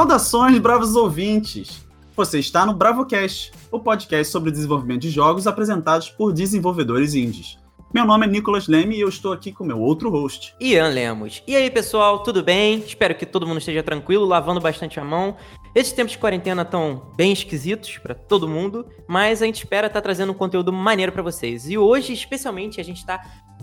Saudações, bravos ouvintes! Você está no BravoCast, o podcast sobre desenvolvimento de jogos apresentados por desenvolvedores indies. Meu nome é Nicolas Leme e eu estou aqui com meu outro host. Ian Lemos. E aí, pessoal, tudo bem? Espero que todo mundo esteja tranquilo, lavando bastante a mão. Esses tempos de quarentena estão bem esquisitos para todo mundo, mas a gente espera estar tá trazendo um conteúdo maneiro para vocês. E hoje, especialmente, a gente está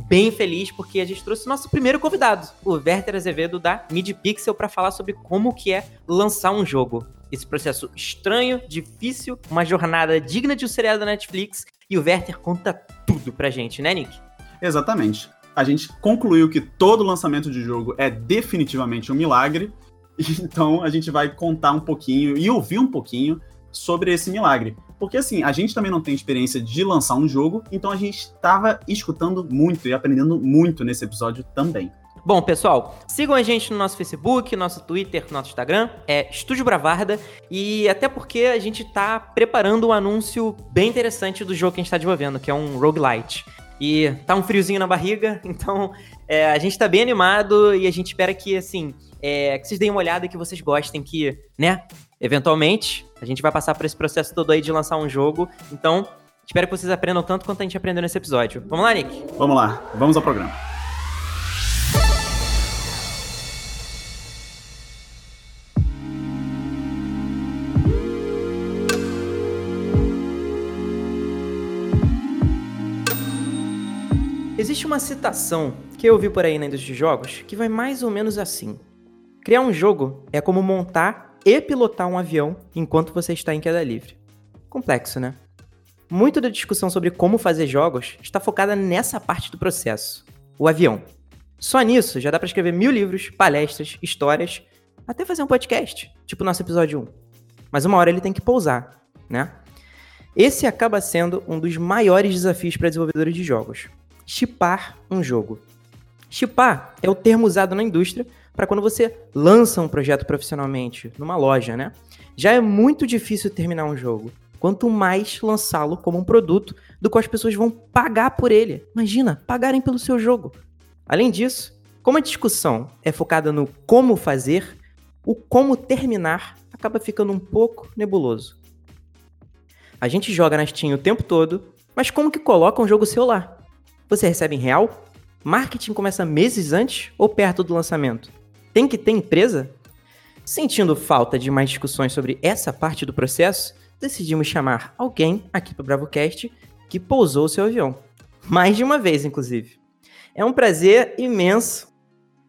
bem feliz porque a gente trouxe nosso primeiro convidado, o Werther Azevedo da MidPixel, para falar sobre como que é lançar um jogo esse processo estranho, difícil, uma jornada digna de um seriado da Netflix. E o Werther conta tudo pra gente, né, Nick? Exatamente. A gente concluiu que todo lançamento de jogo é definitivamente um milagre. Então a gente vai contar um pouquinho e ouvir um pouquinho sobre esse milagre. Porque assim, a gente também não tem experiência de lançar um jogo, então a gente estava escutando muito e aprendendo muito nesse episódio também. Bom, pessoal, sigam a gente no nosso Facebook, nosso Twitter, nosso Instagram, é Estúdio Bravarda, e até porque a gente tá preparando um anúncio bem interessante do jogo que a gente tá desenvolvendo, que é um roguelite. E tá um friozinho na barriga, então é, a gente tá bem animado e a gente espera que, assim, é, que vocês deem uma olhada e que vocês gostem, que, né, eventualmente, a gente vai passar por esse processo todo aí de lançar um jogo, então espero que vocês aprendam tanto quanto a gente aprendeu nesse episódio. Vamos lá, Nick? Vamos lá, vamos ao programa. Existe uma citação que eu ouvi por aí na indústria de jogos que vai mais ou menos assim: Criar um jogo é como montar e pilotar um avião enquanto você está em queda livre. Complexo, né? Muito da discussão sobre como fazer jogos está focada nessa parte do processo, o avião. Só nisso já dá para escrever mil livros, palestras, histórias, até fazer um podcast, tipo nosso episódio 1. Mas uma hora ele tem que pousar, né? Esse acaba sendo um dos maiores desafios para desenvolvedores de jogos chipar um jogo. Chipar é o termo usado na indústria para quando você lança um projeto profissionalmente numa loja, né? Já é muito difícil terminar um jogo. Quanto mais lançá-lo como um produto do qual as pessoas vão pagar por ele. Imagina, pagarem pelo seu jogo. Além disso, como a discussão é focada no como fazer, o como terminar acaba ficando um pouco nebuloso. A gente joga na Steam o tempo todo, mas como que coloca um jogo lá? Você recebe em real? Marketing começa meses antes ou perto do lançamento? Tem que ter empresa? Sentindo falta de mais discussões sobre essa parte do processo, decidimos chamar alguém aqui para o BravoCast que pousou o seu avião. Mais de uma vez, inclusive. É um prazer imenso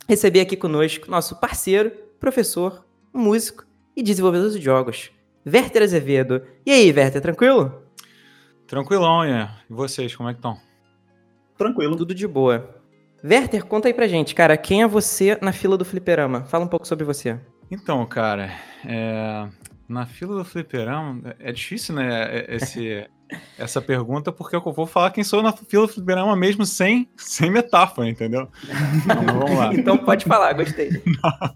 receber aqui conosco nosso parceiro, professor, músico e desenvolvedor de jogos, Werther Azevedo. E aí, Werther, tranquilo? Tranquilão, Ian. E vocês, como é que estão? Tranquilo. Tudo de boa. Werther, conta aí pra gente, cara, quem é você na fila do fliperama? Fala um pouco sobre você. Então, cara, é... na fila do fliperama, é difícil, né, é, esse, essa pergunta, porque eu vou falar quem sou na fila do fliperama mesmo sem, sem metáfora, entendeu? Não, vamos lá. então pode falar, gostei. Não,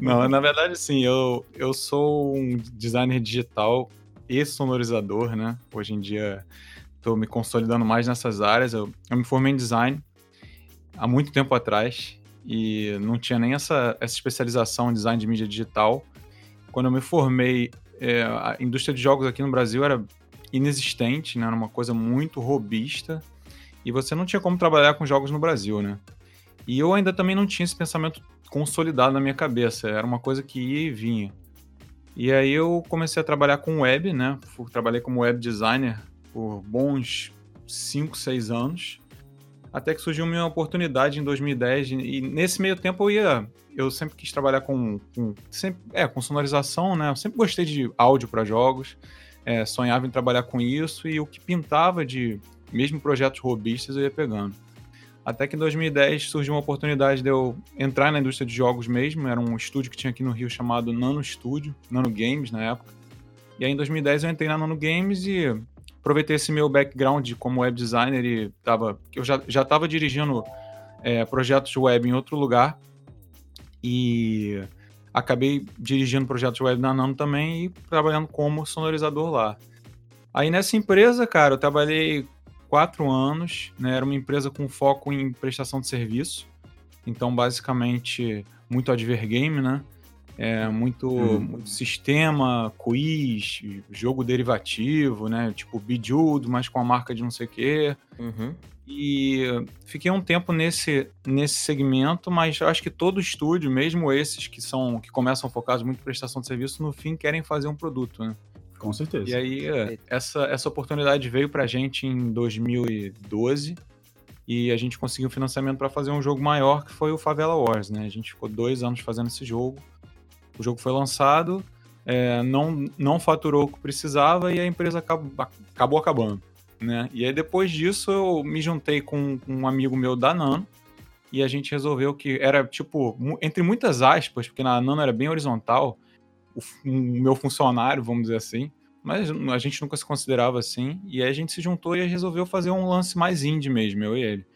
não, na verdade, sim, eu, eu sou um designer digital e sonorizador, né? Hoje em dia estou me consolidando mais nessas áreas. Eu, eu, me formei em design há muito tempo atrás e não tinha nem essa, essa especialização em design de mídia digital. Quando eu me formei, é, a indústria de jogos aqui no Brasil era inexistente, né? era uma coisa muito robista e você não tinha como trabalhar com jogos no Brasil, né? E eu ainda também não tinha esse pensamento consolidado na minha cabeça, era uma coisa que ia e vinha. E aí eu comecei a trabalhar com web, né? Trabalhei como web designer por bons 5, 6 anos, até que surgiu uma oportunidade em 2010 e nesse meio tempo eu ia, eu sempre quis trabalhar com, com sempre, é, com sonorização, né? Eu sempre gostei de áudio para jogos, é, sonhava em trabalhar com isso e o que pintava de mesmo projetos robistas eu ia pegando. Até que em 2010 surgiu uma oportunidade de eu entrar na indústria de jogos mesmo. Era um estúdio que tinha aqui no Rio chamado Nano Studio, Nano Games na época. E aí em 2010 eu entrei na Nano Games e aproveitei esse meu background como web designer e tava, eu já estava dirigindo é, projetos web em outro lugar e acabei dirigindo projetos web na Nano também e trabalhando como sonorizador lá. Aí nessa empresa, cara, eu trabalhei quatro anos, né? Era uma empresa com foco em prestação de serviço. Então, basicamente, muito advergame, né? É, muito, Hum. muito sistema, quiz, jogo derivativo, né? Tipo Bejeweled, mas com a marca de não sei o quê. Uhum. E fiquei um tempo nesse, nesse segmento, mas eu acho que todo estúdio, mesmo esses que são que começam focados muito em prestação de serviço, no fim querem fazer um produto, né? Com certeza. E aí, é, essa, essa oportunidade veio pra gente em 2012 e a gente conseguiu financiamento para fazer um jogo maior que foi o Favela Wars, né? A gente ficou dois anos fazendo esse jogo. O jogo foi lançado, é, não, não faturou o que precisava e a empresa acabou, acabou acabando, né? E aí depois disso eu me juntei com um amigo meu da Nano e a gente resolveu que era tipo, entre muitas aspas, porque na Nano era bem horizontal, o, o meu funcionário, vamos dizer assim, mas a gente nunca se considerava assim. E aí a gente se juntou e resolveu fazer um lance mais indie mesmo, eu e ele.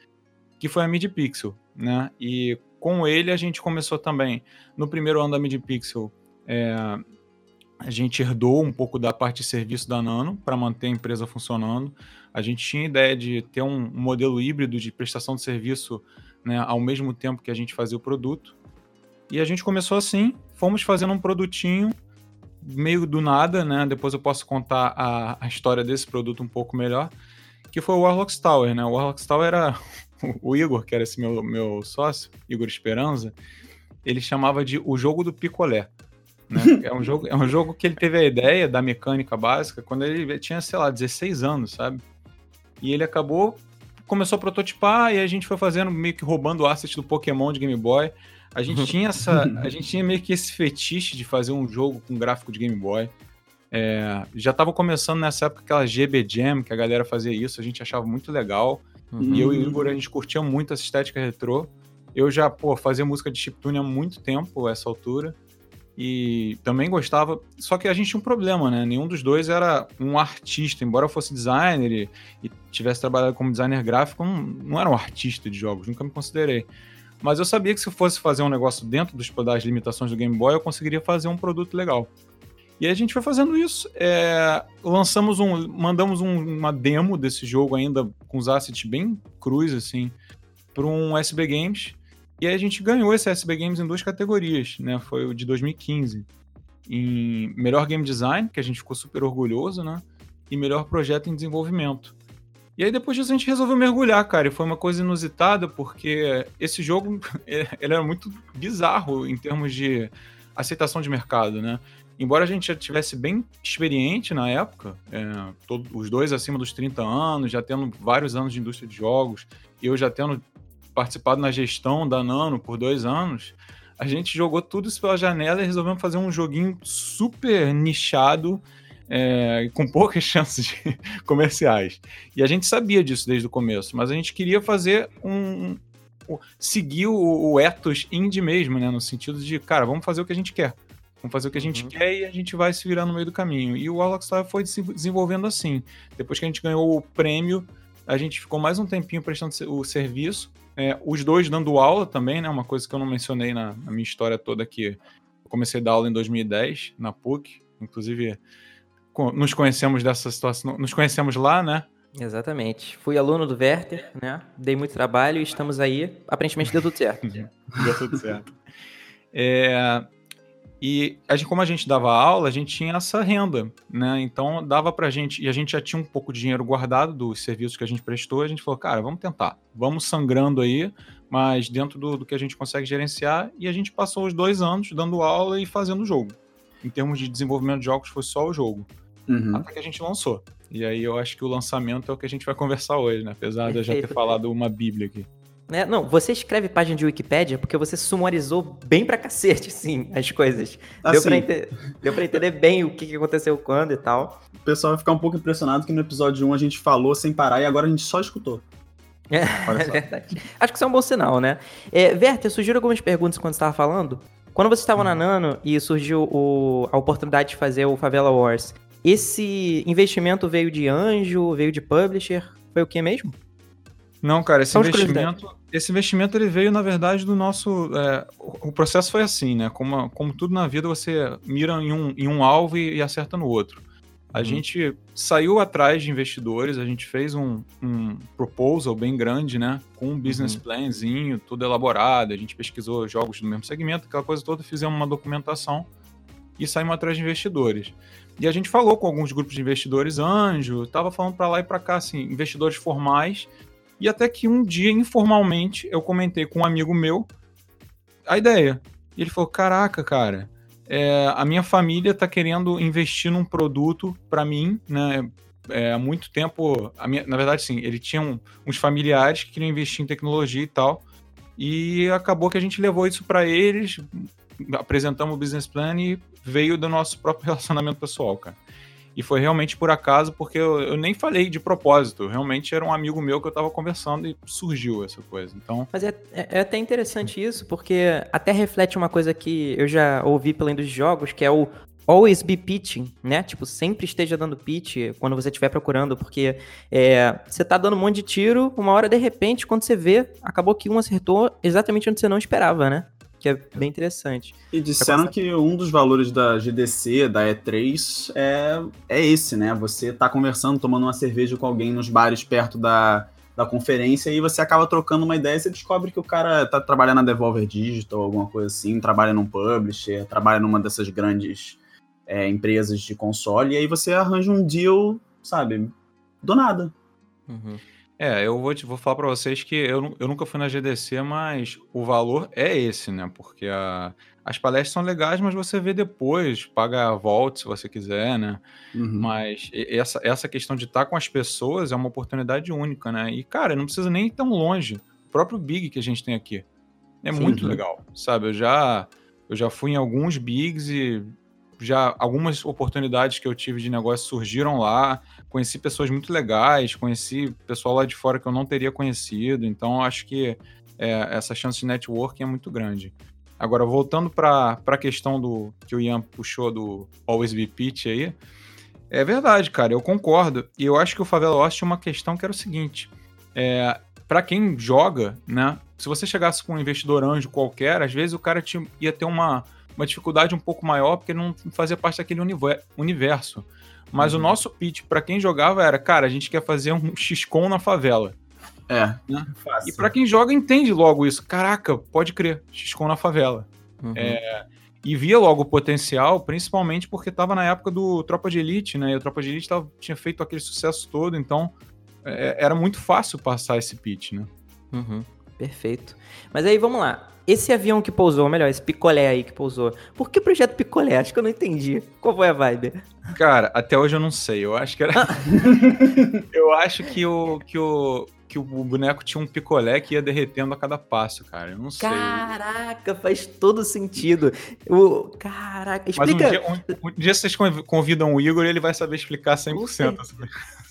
Que foi a Mid Pixel, né? E com ele a gente começou também. No primeiro ano da Mid Pixel, é, a gente herdou um pouco da parte de serviço da Nano para manter a empresa funcionando. A gente tinha ideia de ter um, modelo híbrido de prestação de serviço né, ao mesmo tempo que a gente fazia o produto. E a gente começou assim, fomos fazendo um produtinho meio do nada, né? Depois eu posso contar a, a história desse produto um pouco melhor, que foi o Warlocks Tower, né? O Warlocks Tower era o Igor, que era esse meu, meu sócio, Igor Esperanza, ele chamava de o jogo do picolé. Né? É, um jogo, é um jogo que ele teve a ideia da mecânica básica quando ele tinha, sei lá, 16 anos, sabe? E ele acabou, começou a prototipar e a gente foi fazendo meio que roubando o asset do Pokémon de Game Boy. A gente tinha essa, a gente tinha meio que esse fetiche de fazer um jogo com gráfico de Game Boy. É, já tava começando nessa época aquela GB Jam, que a galera fazia isso, a gente achava muito legal. Uhum. E eu e o Igor, a gente curtia muito essa estética retrô. Eu já, pô, fazia música de chiptune há muito tempo, essa altura. E também gostava. Só que a gente tinha um problema, né? Nenhum dos dois era um artista. Embora eu fosse designer e, e tivesse trabalhado como designer gráfico, não, não era um artista de jogos, nunca me considerei. Mas eu sabia que se eu fosse fazer um negócio dentro dos, das limitações do Game Boy, eu conseguiria fazer um produto legal. E a gente foi fazendo isso. é, lançamos um. Mandamos um- uma demo desse jogo ainda com os assets bem crus, assim, para um SB Games. E aí a gente ganhou esse SB Games em duas categorias, né? Foi o de 2015. Em melhor game design, que a gente ficou super orgulhoso, né? E melhor projeto em desenvolvimento. E aí depois disso a gente resolveu mergulhar, cara. E foi uma coisa inusitada, porque esse jogo ele era muito bizarro em termos de aceitação de mercado, né? Embora a gente já tivesse bem experiente na época, é, todo- os dois acima dos 30 anos, já tendo vários anos de indústria de jogos, e eu já tendo participado na gestão da Nano por dois anos, a gente jogou tudo isso pela janela e resolvemos fazer um joguinho super nichado, é, com poucas chances comerciais. E a gente sabia disso desde o começo, mas a gente queria fazer um. um- seguir o, o ethos indie mesmo, né? No sentido de, cara, vamos fazer o que a gente quer. Vamos fazer o que a gente Uhum. quer e a gente vai se virar no meio do caminho. E o Warlock Star foi se desenvolvendo assim. Depois que a gente ganhou o prêmio, a gente ficou mais um tempinho prestando o serviço. É, os dois dando aula também, né? Uma coisa que eu não mencionei na, na minha história toda aqui. Eu comecei a dar aula em 2010 na PUC. Inclusive, nos conhecemos dessa situação. Nos conhecemos lá, né? Exatamente. Fui aluno do Werther, né? Dei muito trabalho e estamos aí. Aparentemente deu tudo certo. Deu tudo certo. É, e a gente, como a gente dava aula, a gente tinha essa renda, né? Então dava pra gente, e a gente já tinha um pouco de dinheiro guardado dos serviços que a gente prestou, a gente falou, cara, vamos tentar, vamos sangrando aí, mas dentro do, do que a gente consegue gerenciar, e a gente passou os dois anos dando aula e fazendo o jogo. Em termos de desenvolvimento de jogos, foi só o jogo. Uhum. Até que a gente lançou. E aí eu acho que o lançamento é o que a gente vai conversar hoje, né? Apesar de eu já ter falado uma bíblia aqui. Né? Não, você escreve página de Wikipédia porque você sumarizou bem pra cacete, sim, as coisas. Deu, Assim, pra ente- Deu pra entender bem o que aconteceu quando e tal. o pessoal vai ficar um pouco impressionado que no episódio 1 a gente falou sem parar e agora a gente só escutou. É, Olha é só. verdade. Acho que isso é um bom sinal, né? É, Werther, surgiram algumas perguntas quando você estava falando. Quando você estava na Nano e surgiu o- a oportunidade de fazer o Favela Wars, esse investimento veio de anjo, veio de publisher? Foi o que mesmo? Não, cara, esse investimento, esse investimento ele veio, na verdade, do nosso. é, o processo foi assim, né? Como, como tudo na vida, você mira em um, em um alvo e, e acerta no outro. A uhum. gente saiu atrás de investidores, a gente fez um, um proposal bem grande, né? Com um business uhum. planzinho, tudo elaborado. A gente pesquisou jogos do mesmo segmento, aquela coisa toda, fizemos uma documentação e saímos atrás de investidores. E a gente falou com alguns grupos de investidores anjo, tava falando para lá e para cá, assim, investidores formais. E até que um dia, informalmente, eu comentei com um amigo meu a ideia. E ele falou: Caraca, cara, é, a minha família está querendo investir num produto para mim, né? É, há muito tempo, minha, na verdade, sim, ele tinha um, uns familiares que queriam investir em tecnologia e tal, e acabou que a gente levou isso para eles, apresentamos o business plan e veio do nosso próprio relacionamento pessoal, cara. E foi realmente por acaso, porque eu, eu, nem falei de propósito. Realmente era um amigo meu que eu tava conversando e surgiu essa coisa. Então. Mas é, é, é até interessante isso, porque até reflete uma coisa que eu já ouvi indústria de jogos, que é o always be pitching, né? Tipo, sempre esteja dando pitch quando você estiver procurando, porque é, você tá dando um monte de tiro, uma hora de repente, quando você vê, acabou que um acertou exatamente onde você não esperava, né? Que é bem interessante. E disseram que um dos valores da GDC, da E3, é, é esse, né? Você tá conversando, tomando uma cerveja com alguém nos bares perto da, da conferência e você acaba trocando uma ideia e você descobre que o cara tá trabalhando na Devolver Digital, alguma coisa assim, trabalha num publisher, trabalha numa dessas grandes é, empresas de console, e aí você arranja um deal, sabe, do nada. Uhum. É, eu vou, te, vou falar para vocês que eu, eu nunca fui na GDC, mas o valor é esse, né? Porque a, as palestras são legais, mas você vê depois, paga a volta se você quiser, né? Uhum. Mas essa, essa questão de estar com as pessoas é uma oportunidade única, né? E, cara, não precisa nem ir tão longe. O próprio Big que a gente tem aqui é Sim, muito legal, sabe? Eu já, eu já fui em alguns Bigs e já algumas oportunidades que eu tive de negócio surgiram lá. Conheci pessoas muito legais, conheci pessoal lá de fora que eu não teria conhecido. Então, acho que é, essa chance de networking é muito grande. Agora, voltando para a questão do que o Ian puxou do Always Be Pitch aí, é verdade, cara, eu concordo. E eu acho que o Favela Lost tinha uma questão que era o seguinte: é, para quem joga, né? Se você chegasse com um investidor anjo qualquer, às vezes o cara tinha, ia ter uma uma dificuldade um pouco maior, porque não fazia parte daquele universo. Mas uhum. o nosso pitch para quem jogava era, cara, a gente quer fazer um XCOM na favela. É, né? E para quem joga entende logo isso. Caraca, pode crer, XCOM na favela. Uhum. É, e via logo o potencial, principalmente porque estava na época do Tropa de Elite, né? E o Tropa de Elite tava, tinha feito aquele sucesso todo, então é, era muito fácil passar esse pitch, né? Uhum. Perfeito. Mas aí vamos lá. Esse avião que pousou, ou melhor, esse picolé aí que pousou. Por que projeto picolé? Acho que eu não entendi. Qual foi a vibe? Cara, até hoje eu não sei. Eu acho que era. eu acho que o, que o que o boneco tinha um picolé que ia derretendo a cada passo, cara. Eu não sei. Caraca, faz todo sentido. O... Caraca, explica. Mas um dia, um, um dia vocês convidam o Igor e ele vai saber explicar 100%.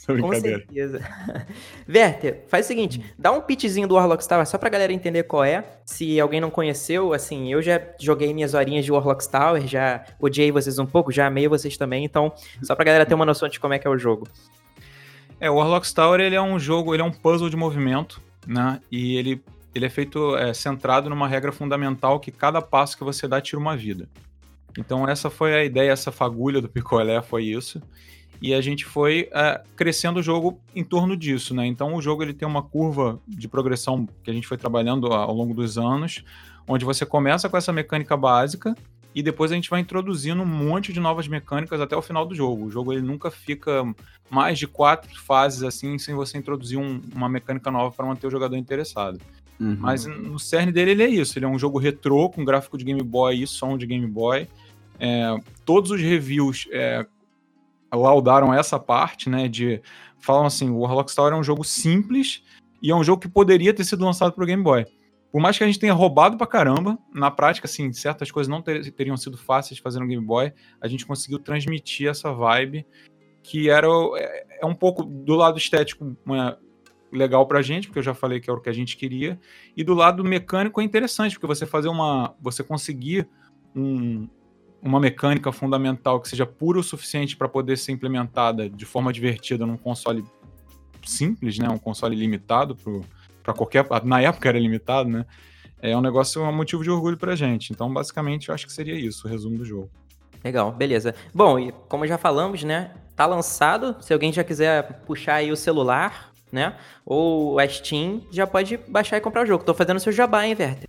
Com certeza. Werther, faz o seguinte, dá um pitchzinho do Warlock Tower só pra galera entender qual é. Se alguém não conheceu, assim, eu já joguei minhas horinhas de Warlock Tower, já odiei vocês um pouco, já amei vocês também, então só pra galera ter uma noção de como é que é o jogo. É, o Warlock Tower, ele é um jogo, ele é um puzzle de movimento, né? E ele, ele é feito é, centrado numa regra fundamental que cada passo que você dá tira uma vida. Então essa foi a ideia, essa fagulha do picolé foi isso e a gente foi uh, crescendo o jogo em torno disso, né? Então o jogo ele tem uma curva de progressão que a gente foi trabalhando ao longo dos anos, onde você começa com essa mecânica básica e depois a gente vai introduzindo um monte de novas mecânicas até o final do jogo. O jogo ele nunca fica mais de quatro fases assim sem você introduzir um, uma mecânica nova para manter o jogador interessado. Uhum. Mas no cerne dele ele é isso, ele é um jogo retrô com gráfico de Game Boy e som de Game Boy. É, todos os reviews é, laudaram essa parte, né? De falam assim, o Warlock Tower é um jogo simples e é um jogo que poderia ter sido lançado para o Game Boy. Por mais que a gente tenha roubado pra caramba, na prática, assim, certas coisas não ter, teriam sido fáceis de fazer no Game Boy, a gente conseguiu transmitir essa vibe que era é, é um pouco do lado estético uma, legal pra gente, porque eu já falei que era o que a gente queria, e do lado mecânico é interessante, porque você fazer uma. você conseguir um, uma mecânica fundamental que seja pura o suficiente para poder ser implementada de forma divertida num console simples, né, um console limitado para qualquer, na época era limitado, né, é um negócio, é um motivo de orgulho para gente. Então, basicamente, eu acho que seria isso, o resumo do jogo. Legal, beleza. Bom, e como já falamos, né, tá lançado. Se alguém já quiser puxar aí o celular, né? Ou a Steam, já pode baixar e comprar o jogo. Tô fazendo seu jabá, hein, Werther?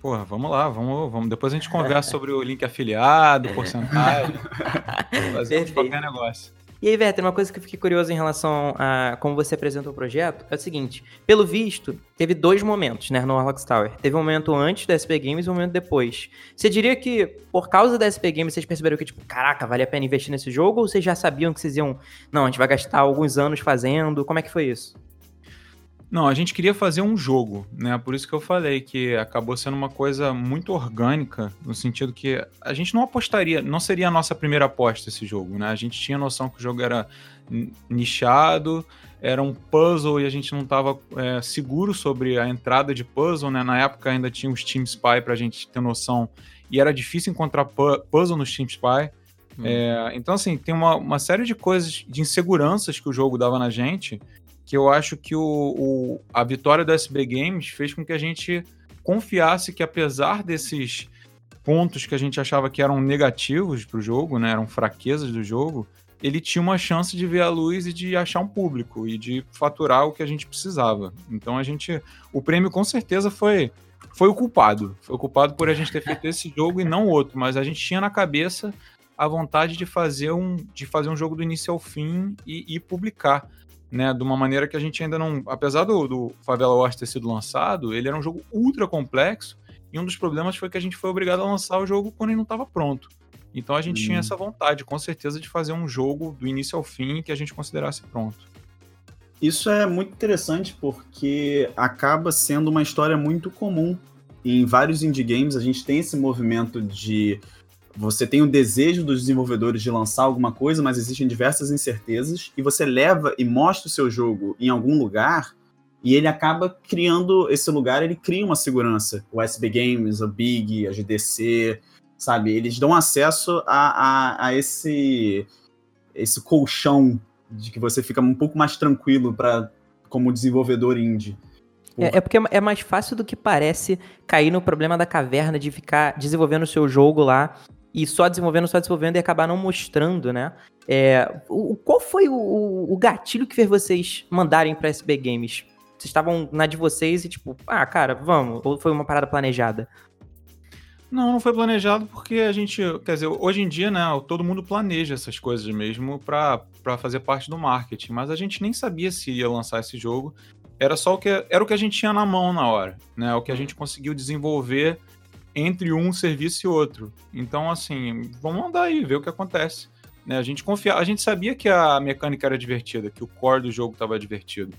Porra, vamos lá, vamos, vamos. Depois a gente conversa sobre o link afiliado, porcentagem. fazer qualquer negócio. E aí, Werther, uma coisa que eu fiquei curioso em relação a como você apresentou o projeto é o seguinte: pelo visto, teve dois momentos, né, no Warlocks Tower. Teve um momento antes da SP Games e um momento depois. Você diria que, por causa da SP Games, vocês perceberam que, tipo, caraca, vale a pena investir nesse jogo? Ou vocês já sabiam que vocês iam, não, a gente vai gastar alguns anos fazendo? Como é que foi isso? Não, a gente queria fazer um jogo, né? Por isso que eu falei que acabou sendo uma coisa muito orgânica, no sentido que a gente não apostaria, não seria a nossa primeira aposta esse jogo, né? A gente tinha noção que o jogo era nichado, era um puzzle e a gente não estava é, seguro sobre a entrada de puzzle, né? Na época ainda tinha os Team Spy para a gente ter noção e era difícil encontrar puzzle nos Team Spy. Hum. É, então, assim, tem uma, uma série de coisas, de inseguranças que o jogo dava na gente que eu acho que o, o, a vitória do SB Games fez com que a gente confiasse que apesar desses pontos que a gente achava que eram negativos para o jogo, né, eram fraquezas do jogo, ele tinha uma chance de ver a luz e de achar um público e de faturar o que a gente precisava. Então a gente, o prêmio com certeza foi foi o culpado, foi o culpado por a gente ter feito esse jogo e não outro, mas a gente tinha na cabeça a vontade de fazer um de fazer um jogo do início ao fim e, e publicar né, de uma maneira que a gente ainda não. Apesar do, do Favela Wars ter sido lançado, ele era um jogo ultra complexo, e um dos problemas foi que a gente foi obrigado a lançar o jogo quando ele não estava pronto. Então a gente hum. tinha essa vontade, com certeza, de fazer um jogo do início ao fim que a gente considerasse pronto. Isso é muito interessante porque acaba sendo uma história muito comum. Em vários indie games a gente tem esse movimento de você tem o desejo dos desenvolvedores de lançar alguma coisa, mas existem diversas incertezas, e você leva e mostra o seu jogo em algum lugar, e ele acaba criando esse lugar, ele cria uma segurança. O SB Games, o Big, a GDC, sabe? Eles dão acesso a, a, a esse, esse colchão de que você fica um pouco mais tranquilo para como desenvolvedor indie. É, é, porque é mais fácil do que parece cair no problema da caverna de ficar desenvolvendo o seu jogo lá e só desenvolvendo, só desenvolvendo e acabar não mostrando, né? É, o, qual foi o, o gatilho que fez vocês mandarem para SB Games? Vocês estavam na de vocês e tipo, ah, cara, vamos? Ou foi uma parada planejada? Não, não foi planejado porque a gente, quer dizer, hoje em dia, né, todo mundo planeja essas coisas mesmo para fazer parte do marketing, mas a gente nem sabia se ia lançar esse jogo. Era só o que era o que a gente tinha na mão na hora, né? O que a gente conseguiu desenvolver entre um serviço e outro. Então, assim, vamos andar aí, ver o que acontece. Né? A gente confia, a gente sabia que a mecânica era divertida, que o core do jogo estava divertido.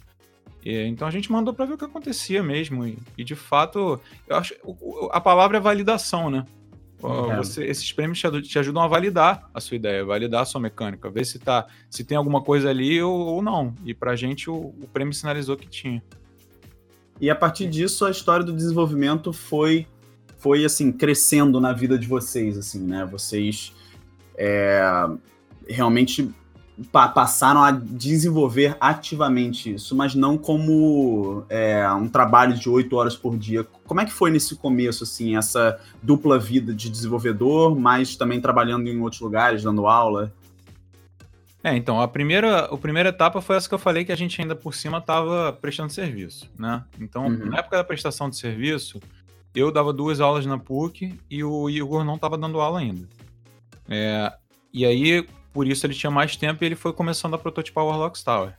E, então a gente mandou para ver o que acontecia mesmo. E, e, de fato, eu acho a palavra é validação, né? É. Você, esses prêmios te, te, ajudam a validar a sua ideia, validar a sua mecânica, ver se tá, se tem alguma coisa ali ou, ou não. E pra gente o, o prêmio sinalizou que tinha. E a partir disso, a história do desenvolvimento foi foi assim crescendo na vida de vocês, assim, né? Vocês é, realmente pa passaram a desenvolver ativamente isso, mas não como é, um trabalho de oito horas por dia. Como é que foi nesse começo, assim, essa dupla vida de desenvolvedor, mas também trabalhando em outros lugares, dando aula? É, então, a primeira, a primeira etapa foi essa que eu falei que a gente ainda por cima estava prestando serviço, né? Então, uhum. na época da prestação de serviço, eu dava duas aulas na PUC e o Igor não estava dando aula ainda. É, e aí, por isso ele tinha mais tempo e ele foi começando a prototipar o Warlocks Tower.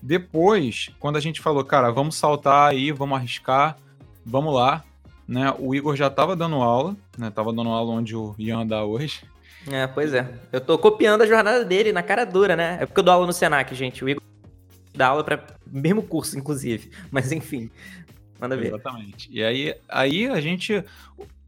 Depois, quando a gente falou, cara, vamos saltar aí, vamos arriscar, vamos lá, né? O Igor já estava dando aula, né? Tava dando aula onde o Ian dá hoje. É, pois é. Eu tô copiando a jornada dele na cara dura, né? É porque eu dou aula no Senac, gente. O Igor dá aula para mesmo curso, inclusive. Mas enfim, Manda ver. Exatamente. E aí, aí a gente.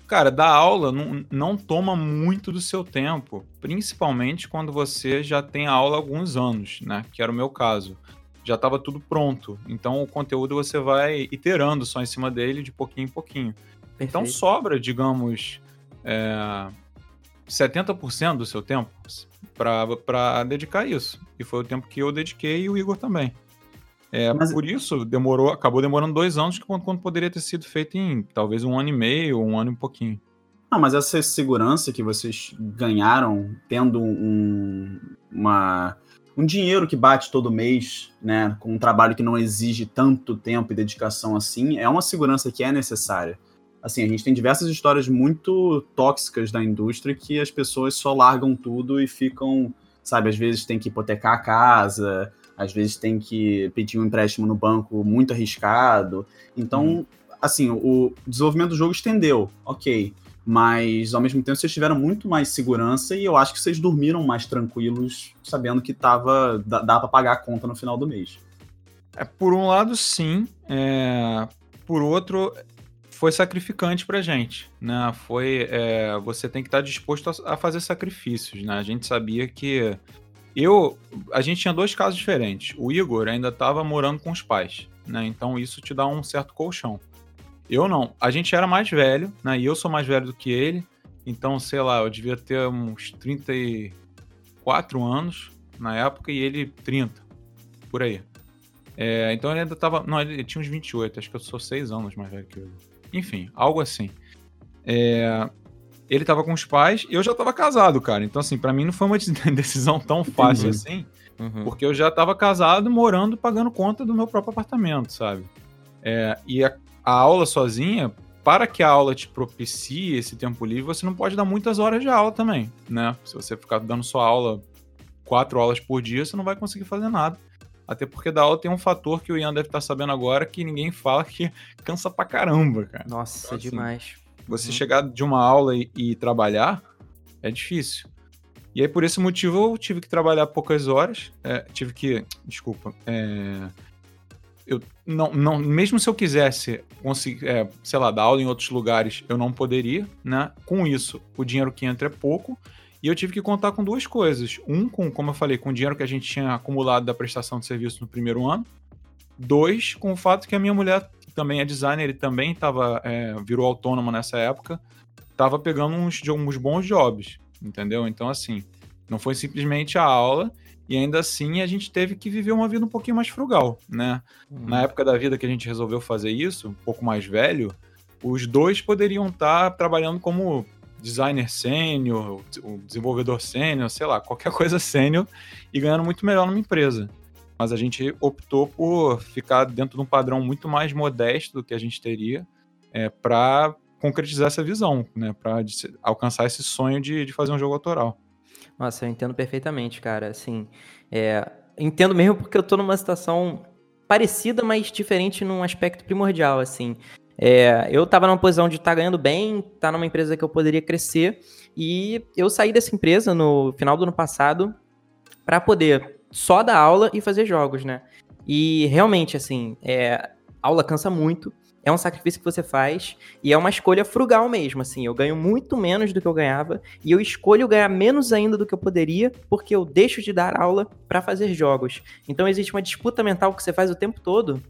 Cara, dar aula não, não toma muito do seu tempo, principalmente quando você já tem a aula há alguns anos, né? Que era o meu caso. Já estava tudo pronto. Então o conteúdo você vai iterando só em cima dele de pouquinho em pouquinho. Então, Perfeito. Então sobra, digamos, é, 70% do seu tempo para dedicar isso. E foi o tempo que eu dediquei e o Igor também. É, Mas... Por isso, demorou, acabou demorando dois anos, quando, quando poderia ter sido feito em talvez um ano e meio, um ano e um pouquinho. Ah, mas essa segurança que vocês ganharam tendo um, uma um dinheiro que bate todo mês, né, com um trabalho que não exige tanto tempo e dedicação assim, é uma segurança que é necessária. Assim, a gente tem diversas histórias muito tóxicas da indústria que as pessoas só largam tudo e ficam, sabe, às vezes tem que hipotecar a casa, às vezes tem que pedir um empréstimo no banco muito arriscado. Então, hum. assim, o desenvolvimento do jogo estendeu, ok. Mas ao mesmo tempo vocês tiveram muito mais segurança e eu acho que vocês dormiram mais tranquilos, sabendo que tava, dá, dá para pagar a conta no final do mês. É, por um lado, sim. É, por outro, foi sacrificante pra gente, né? Foi, é, você tem que estar disposto a, a, fazer sacrifícios, né? A gente sabia que eu, a gente tinha dois casos diferentes. O Igor ainda estava morando com os pais, né? Então isso te dá um certo colchão. Eu não. A gente era mais velho, né? E eu sou mais velho do que ele. Então, sei lá, eu devia ter uns 34 anos na época e ele 30, por aí. É, então ele ainda tava. Não, ele tinha uns 28, acho que eu sou 6 anos mais velho que ele. Enfim, algo assim. É, ele tava com os pais, eu já tava casado, cara. Então, assim, para mim não foi uma decisão tão fácil uhum. assim, uhum. porque eu já tava casado, morando, pagando conta do meu próprio apartamento, sabe? É, e a, a aula sozinha, para que a aula te propicie esse tempo livre, você não pode dar muitas horas de aula também, né? Se você ficar dando sua aula quatro aulas por dia, você não vai conseguir fazer nada. Até porque da aula tem um fator que o Ian deve estar sabendo agora que ninguém fala que cansa pra caramba, cara. Nossa, então, assim, demais. Você uhum. chegar de uma aula e, e, trabalhar é difícil. E aí, por esse motivo, eu tive que trabalhar poucas horas. É, tive que. Desculpa. É, eu não, não, mesmo se eu quisesse conseguir, é, sei lá, dar aula em outros lugares, eu não poderia, né? Com isso, o dinheiro que entra é pouco. E eu tive que contar com duas coisas. Um, com, como eu falei, com o dinheiro que a gente tinha acumulado da prestação de serviço no primeiro ano. Dois, com o fato que a minha mulher também é designer e também tava, é, virou autônoma nessa época, estava pegando uns, uns bons jobs, entendeu? Então, assim, não foi simplesmente a aula, e ainda assim a gente teve que viver uma vida um pouquinho mais frugal, né? Uhum. Na época da vida que a gente resolveu fazer isso, um pouco mais velho, os dois poderiam estar trabalhando como designer sênior, desenvolvedor sênior, sei lá, qualquer coisa sênior e ganhando muito melhor numa empresa. Mas a gente optou por ficar dentro de um padrão muito mais modesto do que a gente teria é, para concretizar essa visão, né? Para alcançar esse sonho de, de fazer um jogo autoral. Nossa, eu entendo perfeitamente, cara. Assim, é, entendo mesmo porque eu tô numa situação parecida, mas diferente num aspecto primordial, assim. É, eu tava numa posição de estar tá ganhando bem, tá numa empresa que eu poderia crescer, e eu saí dessa empresa no final do ano passado para poder só dar aula e fazer jogos, né? E realmente, assim, é, aula cansa muito, é um sacrifício que você faz e é uma escolha frugal mesmo, assim. Eu ganho muito menos do que eu ganhava e eu escolho ganhar menos ainda do que eu poderia porque eu deixo de dar aula para fazer jogos. Então existe uma disputa mental que você faz o tempo todo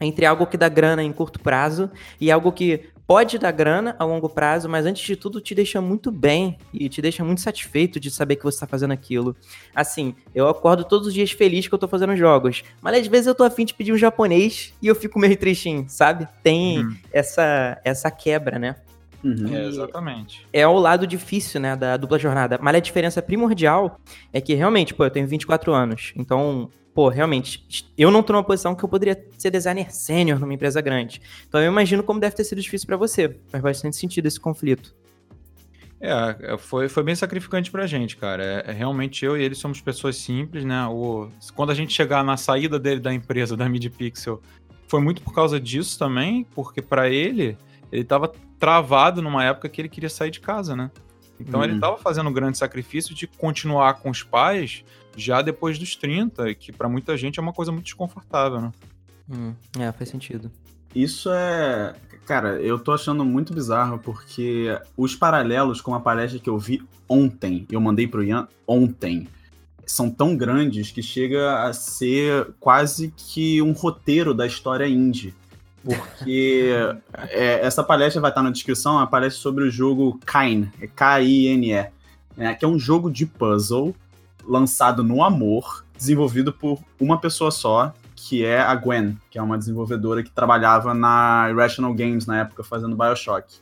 entre algo que dá grana em curto prazo e algo que pode dar grana a longo prazo, mas antes de tudo te deixa muito bem e te deixa muito satisfeito de saber que você está fazendo aquilo. Assim, eu acordo todos os dias feliz que eu tô fazendo jogos, mas às vezes eu tô afim de pedir um japonês e eu fico meio tristinho, sabe? Tem uhum. essa, essa quebra, né? Uhum. É, exatamente. É o lado difícil, né, da dupla jornada. Mas a diferença primordial é que realmente, pô, eu tenho 24 anos. Então, pô, realmente, eu não tô numa posição que eu poderia ser designer sênior numa empresa grande. Então eu imagino como deve ter sido difícil para você. Faz bastante sentido esse conflito. É, é, foi, foi bem sacrificante pra gente, cara. É, é, realmente eu e ele somos pessoas simples, né? O, quando a gente chegar na saída dele da empresa, da MidPixel, foi muito por causa disso também, porque para ele, ele tava travado numa época que ele queria sair de casa, né? Então hum. ele tava fazendo um grande sacrifício de continuar com os pais já depois dos 30, que para muita gente é uma coisa muito desconfortável, né? Hum, é, faz sentido. Isso é. Cara, eu tô achando muito bizarro porque os paralelos com a palestra que eu vi ontem, eu mandei pro Ian ontem, são tão grandes que chega a ser quase que um roteiro da história indie. Porque é, essa palestra vai estar na descrição, é uma palestra sobre o jogo Kine, é K-I-N-E, né, que é um jogo de puzzle lançado no Amor, desenvolvido por uma pessoa só, que é a Gwen, que é uma desenvolvedora que trabalhava na Irrational Games na época fazendo BioShock.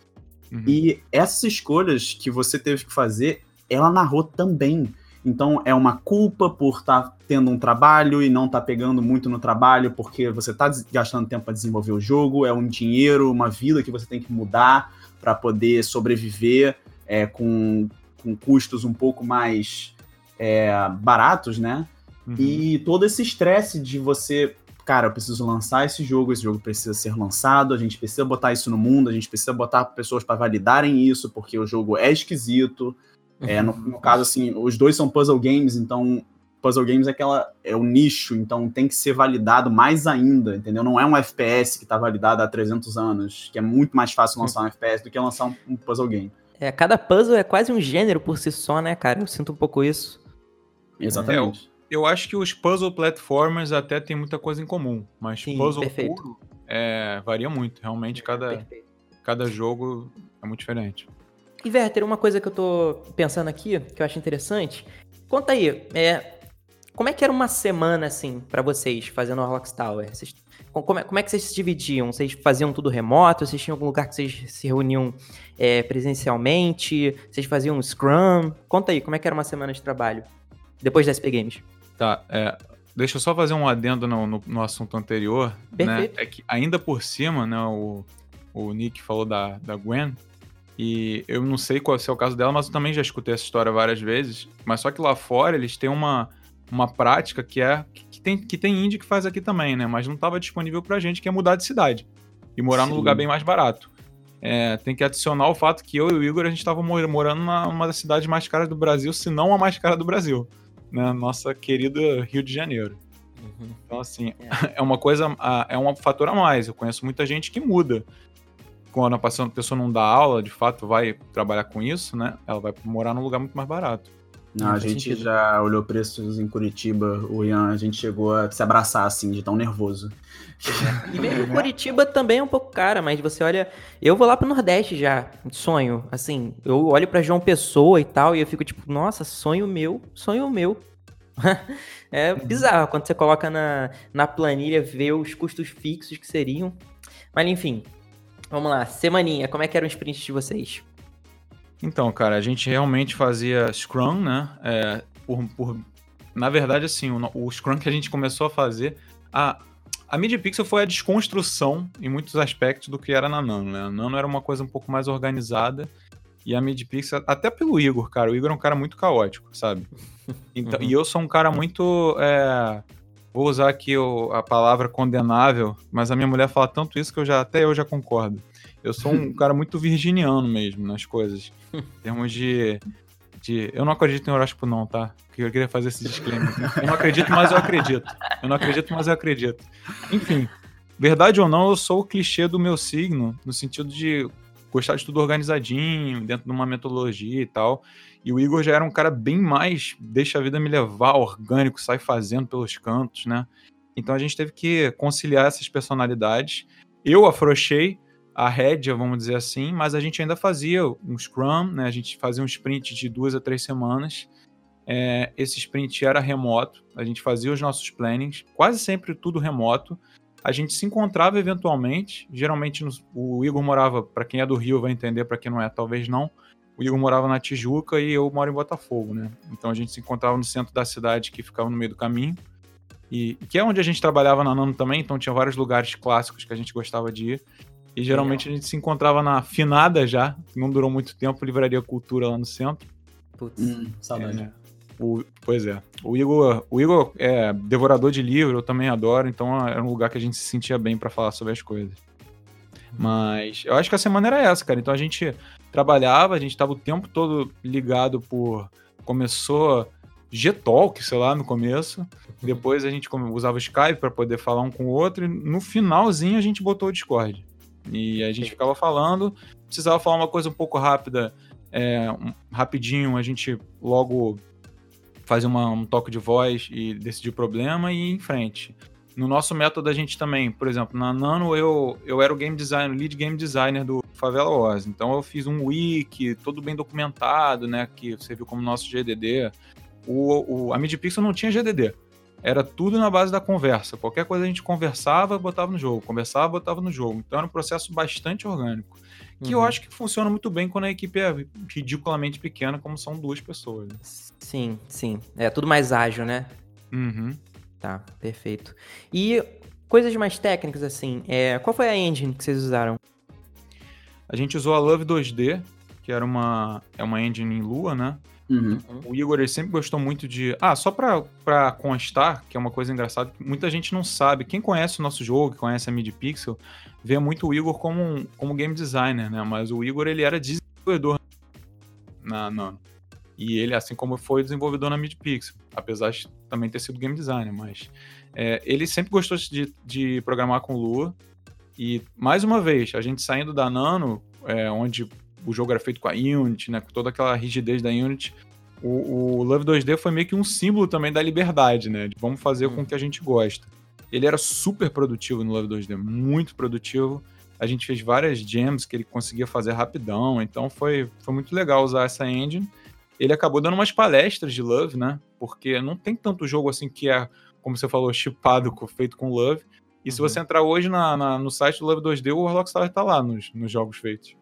Uhum. E essas escolhas que você teve que fazer, ela narrou também. Então é uma culpa por estar tá tendo um trabalho e não estar tá pegando muito no trabalho porque você está gastando tempo para desenvolver o jogo, é um dinheiro, uma vida que você tem que mudar para poder sobreviver é, com, com custos um pouco mais é, baratos, né? Uhum. E todo esse estresse de você, cara, eu preciso lançar esse jogo, esse jogo precisa ser lançado, a gente precisa botar isso no mundo, a gente precisa botar pessoas para validarem isso, porque o jogo é esquisito. É, no, no, caso, assim, os dois são puzzle games, então puzzle games é aquela é o nicho, então tem que ser validado mais ainda, entendeu? Não é um FPS que está validado há 300 anos, que é muito mais fácil lançar um FPS do que lançar um, um, puzzle game. É, cada puzzle é quase um gênero por si só, né, cara? Eu sinto um pouco isso. Exatamente. É, eu, eu acho que os puzzle platformers até tem muita coisa em comum, mas Sim, puzzle perfeito. puro é, varia muito. Realmente, cada, cada jogo é muito diferente. E, Werther, uma coisa que eu tô pensando aqui, que eu acho interessante, conta aí, é, como é que era uma semana, assim, para vocês, fazendo a Rocks Tower? Vocês, como, é, como, é, que vocês se dividiam? Vocês faziam tudo remoto? Vocês tinham algum lugar que vocês se reuniam é, presencialmente? Vocês faziam um Scrum? Conta aí, como é que era uma semana de trabalho, depois da SP Games? Tá, é, deixa eu só fazer um adendo no, no, no assunto anterior, né? Perfeito. né? É que ainda por cima, né, o, o Nick falou da, da Gwen, e eu não sei qual é o caso dela, mas eu também já escutei essa história várias vezes. Mas só que lá fora eles têm uma, uma prática que é que tem, que tem indie que faz aqui também, né? Mas não estava disponível pra gente, que é mudar de cidade e morar Sim. num lugar bem mais barato. É, tem que adicionar o fato que eu e o Igor a gente estava morando numa das cidades mais caras do Brasil, se não a mais cara do Brasil, né? Nossa querida Rio de Janeiro. Uhum. Então, assim, é. é uma coisa, é um fator a mais. Eu conheço muita gente que muda quando a pessoa não dá aula, de fato vai trabalhar com isso, né? Ela vai morar num lugar muito mais barato. Não, a gente sentido. já olhou preços em Curitiba, o Ian, a gente chegou a se abraçar assim, de tão nervoso. E mesmo Curitiba também é um pouco cara, mas você olha, eu vou lá pro Nordeste já, sonho, assim, eu olho para João Pessoa e tal, e eu fico tipo, nossa, sonho meu, sonho meu. é bizarro quando você coloca na, na planilha, ver os custos fixos que seriam. Mas enfim, Vamos lá, semaninha, como é que era o sprint de vocês? Então, cara, a gente realmente fazia Scrum, né? É, por, por, na verdade, assim, o, o, Scrum que a gente começou a fazer. A, a MediaPixel foi a desconstrução, em muitos aspectos, do que era na Nano, né? A Nano era uma coisa um pouco mais organizada. E a MediaPixel, até pelo Igor, cara, o Igor é um cara muito caótico, sabe? Então, uhum. E eu sou um cara muito. É, Vou usar aqui o, a palavra condenável, mas a minha mulher fala tanto isso que eu já até eu já concordo. Eu sou um cara muito virginiano mesmo nas coisas. Em termos de, de. Eu não acredito em horóscopo, não, tá? Eu queria fazer esse disclaimer. Eu não acredito, mas eu acredito. Eu não acredito, mas eu acredito. Enfim, verdade ou não, eu sou o clichê do meu signo, no sentido de gostar de tudo organizadinho, dentro de uma metodologia e tal. E o Igor já era um cara bem mais deixa a vida me levar, orgânico, sai fazendo pelos cantos, né? Então a gente teve que conciliar essas personalidades. Eu afrouxei a rédea, vamos dizer assim, mas a gente ainda fazia um Scrum, né? A gente fazia um sprint de duas a três semanas. É, esse sprint era remoto, a gente fazia os nossos plannings, quase sempre tudo remoto. A gente se encontrava eventualmente, geralmente o Igor morava, para quem é do Rio vai entender, para quem não é, talvez não o Igor morava na Tijuca e eu moro em Botafogo, né? Então a gente se encontrava no centro da cidade que ficava no meio do caminho. E que é onde a gente trabalhava na Nano também, então tinha vários lugares clássicos que a gente gostava de ir. E geralmente Legal. a gente se encontrava na Finada já, que não durou muito tempo, Livraria Cultura lá no centro. Putz, hum, saudade. É, o, pois é. O Igor, o Igor é devorador de livro, eu também adoro, então era um lugar que a gente se sentia bem para falar sobre as coisas. Mas eu acho que a semana era essa, cara. Então a gente trabalhava, a gente tava o tempo todo ligado por. Começou G-Talk, sei lá, no começo. Depois a gente usava o Skype para poder falar um com o outro. E no finalzinho a gente botou o Discord. E a gente ficava falando. Precisava falar uma coisa um pouco rápida, é, um, rapidinho, a gente logo fazia uma, um toque de voz e decidir o problema e ir em frente no nosso método a gente também, por exemplo, na Nano eu, eu era o game designer, lead game designer do Favela Oz. Então eu fiz um wiki, todo bem documentado, né, que serviu como nosso GDD. O, o, a MidPixel não tinha GDD. Era tudo na base da conversa. Qualquer coisa a gente conversava, botava no jogo. Conversava, botava no jogo. Então era um processo bastante orgânico. que uhum. eu acho que funciona muito bem quando a equipe é ridiculamente pequena, como são duas pessoas. Né? Sim, sim. É tudo mais ágil, né? Uhum. Tá, perfeito. E coisas mais técnicas, assim, é, qual foi a engine que vocês usaram? A gente usou a Love 2D, que era uma, é uma engine em Lua, né? Uhum. O Igor ele sempre gostou muito de. Ah, só pra, pra constar, que é uma coisa engraçada, que muita gente não sabe. Quem conhece o nosso jogo, que conhece a Mid Pixel, vê muito o Igor como, um, como game designer, né? Mas o Igor ele era desenvolvedor na Nano. E ele, assim como foi desenvolvedor na Mid Pixel, apesar de também ter sido game designer, mas é, ele sempre gostou de, de programar com Lua. E mais uma vez, a gente saindo da Nano, é, onde o jogo era feito com a Unity, né? Com toda aquela rigidez da Unity. O, o Love 2D foi meio que um símbolo também da liberdade, né? De vamos fazer hum. com o que a gente gosta. Ele era super produtivo no Love 2D, muito produtivo. A gente fez várias gems que ele conseguia fazer rapidão, então foi, foi muito legal usar essa engine. Ele acabou dando umas palestras de Love, né? Porque não tem tanto jogo assim que é, como você falou, chipado, feito com Love. E uhum. se você entrar hoje na, na, no site do Love 2D, o Rockstar tá lá nos, nos jogos feitos.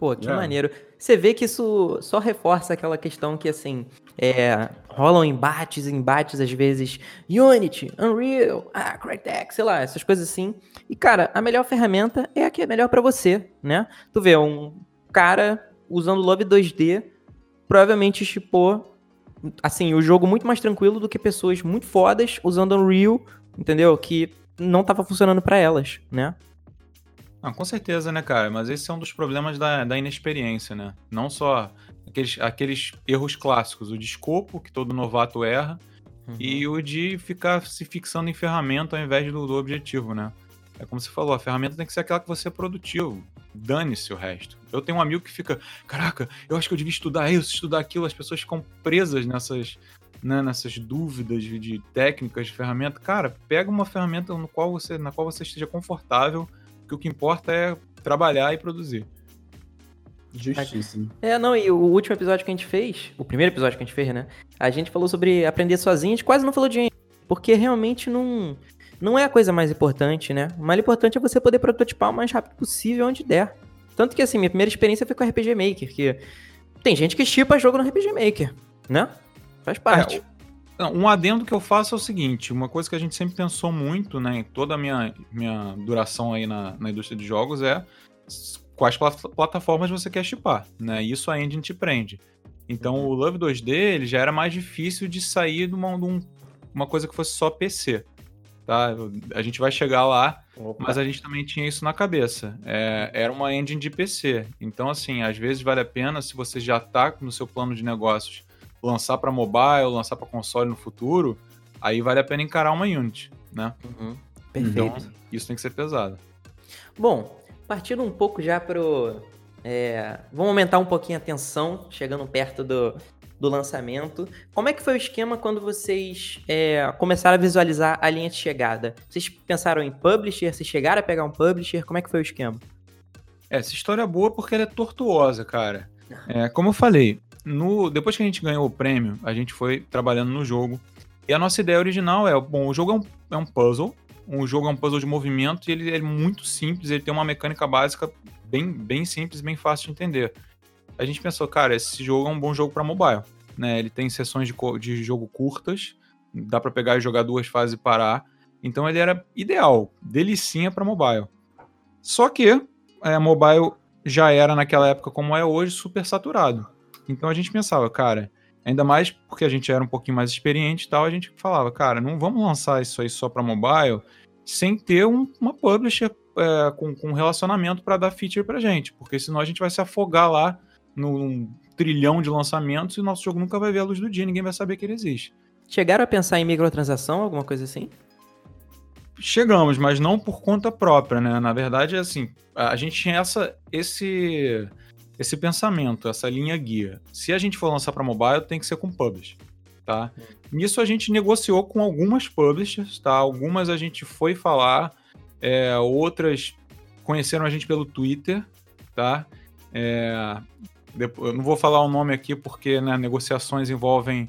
Pô, que é. maneiro. Você vê que isso só reforça aquela questão que, assim, é, rolam embates, embates, às vezes, Unity, Unreal, ah, Crytek, sei lá, essas coisas assim. E, cara, a melhor ferramenta é a que é melhor para você, né? Tu vê, um cara usando Love 2D provavelmente chipou, assim, o jogo muito mais tranquilo do que pessoas muito fodas usando Unreal, entendeu? Que não tava funcionando para elas, né? Ah, com certeza, né, cara? Mas esse é um dos problemas da, da inexperiência, né? Não só aqueles, aqueles erros clássicos, o de escopo, que todo novato erra, uhum. e o de ficar se fixando em ferramenta ao invés do, do objetivo, né? É como você falou, a ferramenta tem que ser aquela que você é produtivo. Dane-se o resto. Eu tenho um amigo que fica, caraca, eu acho que eu devia estudar isso, estudar aquilo. As pessoas ficam presas nessas, né, nessas dúvidas de, de técnicas de ferramenta. Cara, pega uma ferramenta no qual você, na qual você esteja confortável que o que importa é trabalhar e produzir. Justíssimo. É, não, e o último episódio que a gente fez, o primeiro episódio que a gente fez, né? A gente falou sobre aprender sozinho, a gente quase não falou de porque realmente não, não é a coisa mais importante, né? O mais importante é você poder prototipar o mais rápido possível onde der. Tanto que, assim, minha primeira experiência foi com RPG Maker, que tem gente que chipa jogo no RPG Maker, né? Faz parte. É, um adendo que eu faço é o seguinte: uma coisa que a gente sempre pensou muito, né, em toda a minha, minha duração aí na, na indústria de jogos é quais plataformas você quer chipar, né? Isso a engine te prende. Então uhum. o Love 2D ele já era mais difícil de sair de uma, de um, uma coisa que fosse só PC. Tá? A gente vai chegar lá, Opa. mas a gente também tinha isso na cabeça. É, era uma engine de PC. Então, assim, às vezes vale a pena, se você já está no seu plano de negócios, lançar para mobile, lançar para console no futuro, aí vale a pena encarar uma Unity, né? Uhum. Perfeito. Então, isso tem que ser pesado. Bom, partindo um pouco já pro. É, vamos aumentar um pouquinho a tensão, chegando perto do, do lançamento. Como é que foi o esquema quando vocês é, começaram a visualizar a linha de chegada? Vocês pensaram em publisher? Vocês chegaram a pegar um publisher? Como é que foi o esquema? É, essa história é boa porque ela é tortuosa, cara. É, como eu falei, no, depois que a gente ganhou o prêmio, a gente foi trabalhando no jogo. E a nossa ideia original é, bom, o jogo é um, é um puzzle, jogo é um puzzle de movimento e ele é muito simples, ele tem uma mecânica básica bem, bem simples, bem fácil de entender. A gente pensou, cara, esse jogo é um bom jogo para mobile, né? Ele tem sessões de, de jogo curtas, dá para pegar e jogar duas fases e parar. Então ele era ideal, delicinha para mobile. Só que é, mobile já era naquela época como é hoje super saturado. Então a gente pensava, cara, ainda mais porque a gente era um pouquinho mais experiente e tal, a gente falava, cara, não vamos lançar isso aí só para mobile sem ter um, uma publisher é, com, com relacionamento para dar feature pra gente, porque senão a gente vai se afogar lá num trilhão de lançamentos e o nosso jogo nunca vai ver a luz do dia, ninguém vai saber que ele existe. Chegaram a pensar em microtransação, alguma coisa assim? Chegamos, mas não por conta própria, né? Na verdade, é assim, a gente tinha essa, esse esse pensamento, essa linha guia. Se a gente for lançar para mobile, tem que ser com publish, tá? Nisso a gente negociou com algumas publishers, tá? Algumas a gente foi falar, é, outras conheceram a gente pelo Twitter, tá? É, eu não vou falar o nome aqui porque né, negociações envolvem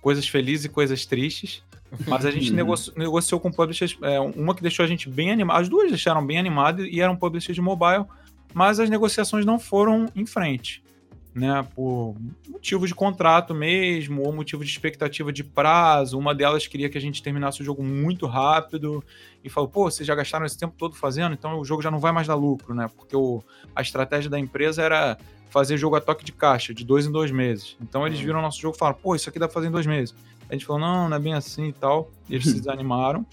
coisas felizes e coisas tristes. Mas a gente negoci negociou com publishers, é, uma que deixou a gente bem animado, as duas deixaram bem animado e eram publishers de mobile, mas as negociações não foram em frente. Né, por motivo de contrato mesmo, ou motivo de expectativa de prazo. Uma delas queria que a gente terminasse o jogo muito rápido e falou: pô, vocês já gastaram esse tempo todo fazendo, então o jogo já não vai mais dar lucro, né? Porque o, a estratégia da empresa era fazer jogo a toque de caixa, de dois em dois meses. Então eles uhum. viram o nosso jogo e falaram: pô, isso aqui dá pra fazer em dois meses. A gente falou: não, não é bem assim e tal. E eles se desanimaram.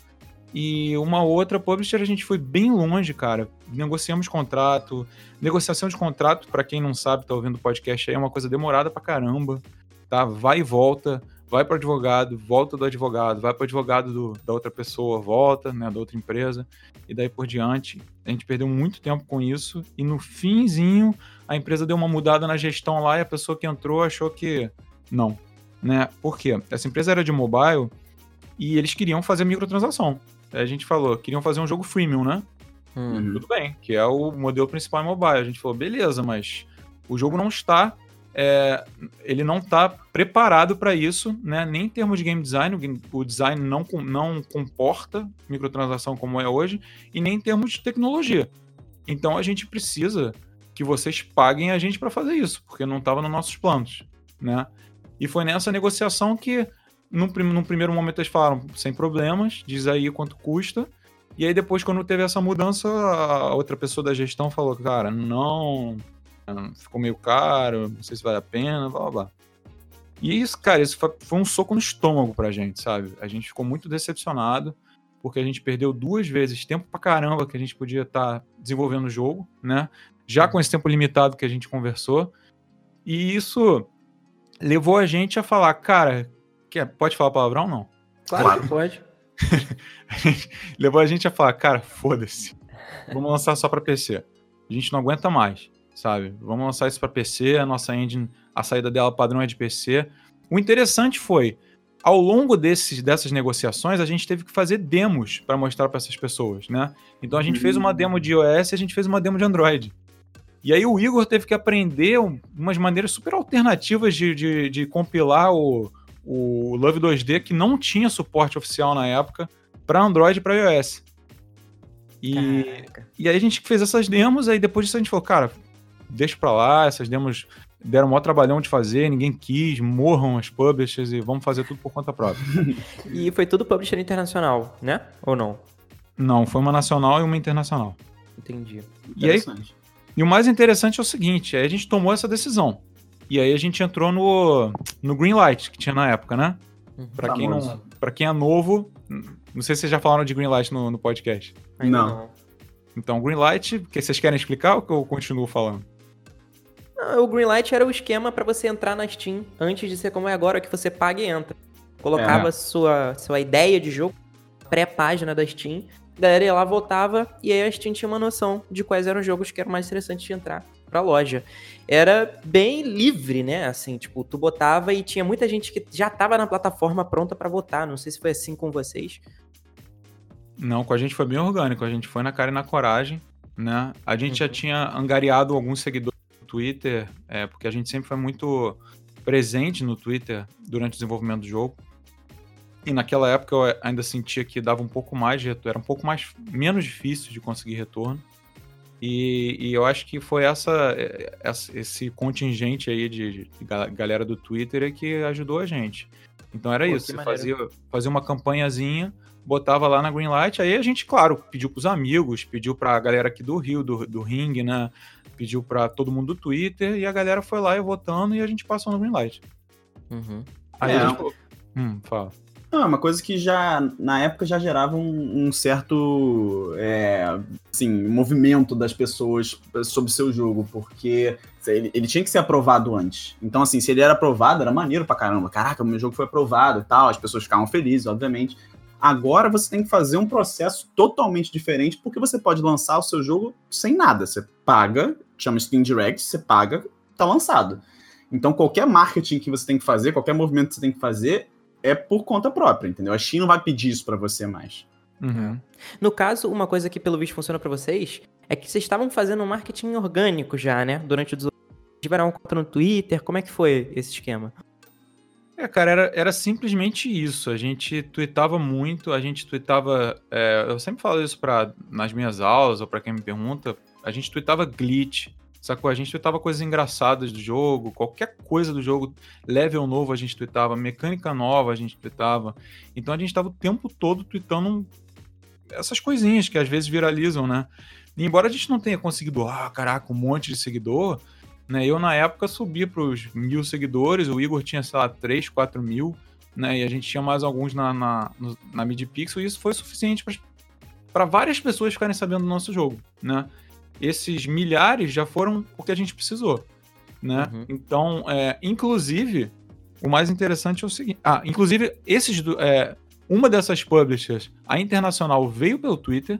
E uma outra publisher a gente foi bem longe, cara. Negociamos contrato. Negociação de contrato, para quem não sabe, tá ouvindo o podcast aí, é uma coisa demorada pra caramba. Tá? Vai e volta, vai para advogado, volta do advogado, vai para advogado do, da outra pessoa, volta, né, da outra empresa, e daí por diante. A gente perdeu muito tempo com isso, e no finzinho a empresa deu uma mudada na gestão lá e a pessoa que entrou achou que não. Né? Por quê? Essa empresa era de mobile e eles queriam fazer microtransação a gente falou, queriam fazer um jogo freemium, né? Uhum. Tudo bem, que é o modelo principal em mobile. A gente falou, beleza, mas o jogo não está. É, ele não está preparado para isso, né? Nem em termos de game design, o, o, design não, não comporta microtransação como é hoje, e nem em termos de tecnologia. Então a gente precisa que vocês paguem a gente para fazer isso, porque não estava nos nossos planos, né? E foi nessa negociação que num, num primeiro momento eles falaram, sem problemas, diz aí quanto custa. E aí depois, quando teve essa mudança, a outra pessoa da gestão falou, cara, não, ficou meio caro, não sei se vale a pena, blá blá blá. E isso, cara, isso foi um soco no estômago pra gente, sabe? A gente ficou muito decepcionado, porque a gente perdeu duas vezes tempo pra caramba que a gente podia estar tá desenvolvendo o jogo, né? Já com esse tempo limitado que a gente conversou. E isso levou a gente a falar, cara, Quer, pode falar palavrão não? Claro, claro. que pode. Levou a gente a falar, cara, foda-se. Vamos lançar só para PC. A gente não aguenta mais, sabe? Vamos lançar isso para PC, a nossa engine, a saída dela padrão é de PC. O interessante foi, ao longo desses, dessas negociações, a gente teve que fazer demos para mostrar para essas pessoas, né? Então a gente fez uma demo de iOS e a gente fez uma demo de Android. E aí o Igor teve que aprender umas maneiras super alternativas de, de, de compilar o, o Love 2D, que não tinha suporte oficial na época para Android e para iOS. E, e aí a gente fez essas demos, aí depois disso a gente falou, cara, deixa pra lá, essas demos deram o maior trabalhão de fazer, ninguém quis, morram as publishers e vamos fazer tudo por conta própria. e foi tudo publisher internacional, né? Ou não? Não, foi uma nacional e uma internacional. Entendi. E aí, e o mais interessante é o seguinte, aí a gente tomou essa decisão. E aí a gente entrou no, no Greenlight, que tinha na época, né? Uhum. Pra, quem não, pra quem é novo, não sei se vocês já falaram de Greenlight no, no podcast. Ainda não. não. Então, Greenlight, que vocês querem explicar ou que eu continuo falando? Não, o Greenlight era o esquema para você entrar na Steam antes de ser como é agora, que você paga e entra. Colocava é. sua, sua ideia de jogo, pré-página da Steam, a galera ia lá, votava, e aí a Steam tinha uma noção de quais eram os jogos que eram mais interessantes de entrar pra loja. Era bem livre, né? Assim, tipo, tu botava e tinha muita gente que já tava na plataforma pronta para votar. Não sei se foi assim com vocês. Não, com a gente foi bem orgânico. A gente foi na cara e na coragem, né? A gente uhum. já tinha angariado alguns seguidores no Twitter, é, porque a gente sempre foi muito presente no Twitter durante o desenvolvimento do jogo. E naquela época eu ainda sentia que dava um pouco mais de retorno, era um pouco mais menos difícil de conseguir retorno. E, e, eu acho que foi essa, é, essa, esse contingente aí de, de, galera do Twitter que ajudou a gente. Então era Pô, isso, você fazia, fazia uma campanhazinha, botava lá na Greenlight, aí a gente, claro, pediu pros amigos, pediu pra galera aqui do Rio, do, do Ring, né? Pediu pra todo mundo do Twitter, e a galera foi lá e votando e a gente passou no Greenlight. Uhum. Aí é. a gente... Hum, fala. Não, é uma coisa que já, na época, já gerava um, um certo, é, assim, movimento das pessoas sobre o seu jogo, porque ele, ele, tinha que ser aprovado antes. Então, assim, se ele era aprovado, era maneiro pra caramba. Caraca, meu jogo foi aprovado e tal, as pessoas ficavam felizes, obviamente. Agora você tem que fazer um processo totalmente diferente, porque você pode lançar o seu jogo sem nada. Você paga, chama Steam Direct, você paga, tá lançado. Então, qualquer marketing que você tem que fazer, qualquer movimento que você tem que fazer, é por conta própria, entendeu? A Steam não vai pedir isso para você mais. Uhum. No caso, uma coisa que pelo visto funciona para vocês é que vocês estavam fazendo um marketing orgânico já, né? Durante o tiveram um conta no Twitter, como é que foi esse esquema? É, cara, era, era simplesmente isso. A gente tweetava muito, a gente tweetava. É, eu sempre falo isso pra, nas minhas aulas, ou para quem me pergunta. A gente tweetava glitch, sacou? A gente tweetava coisas engraçadas do jogo, qualquer coisa do jogo, level novo a gente tweetava, mecânica nova a gente tweetava. Então a gente tava o tempo todo tweetando essas coisinhas que às vezes viralizam, né? E embora a gente não tenha conseguido, ah, caraca, um monte de seguidor, né? Eu, na época, subi para os mil seguidores, o Igor tinha, sei lá, 3, 4 mil, né? E a gente tinha mais alguns na, na, na Midpixel, e isso foi suficiente para várias pessoas ficarem sabendo do nosso jogo, né? Esses milhares já foram o que a gente precisou, né? Uhum. Então, é, inclusive, o mais interessante é o seguinte... Ah, inclusive, esses... É, uma dessas publishers, a Internacional, veio pelo Twitter,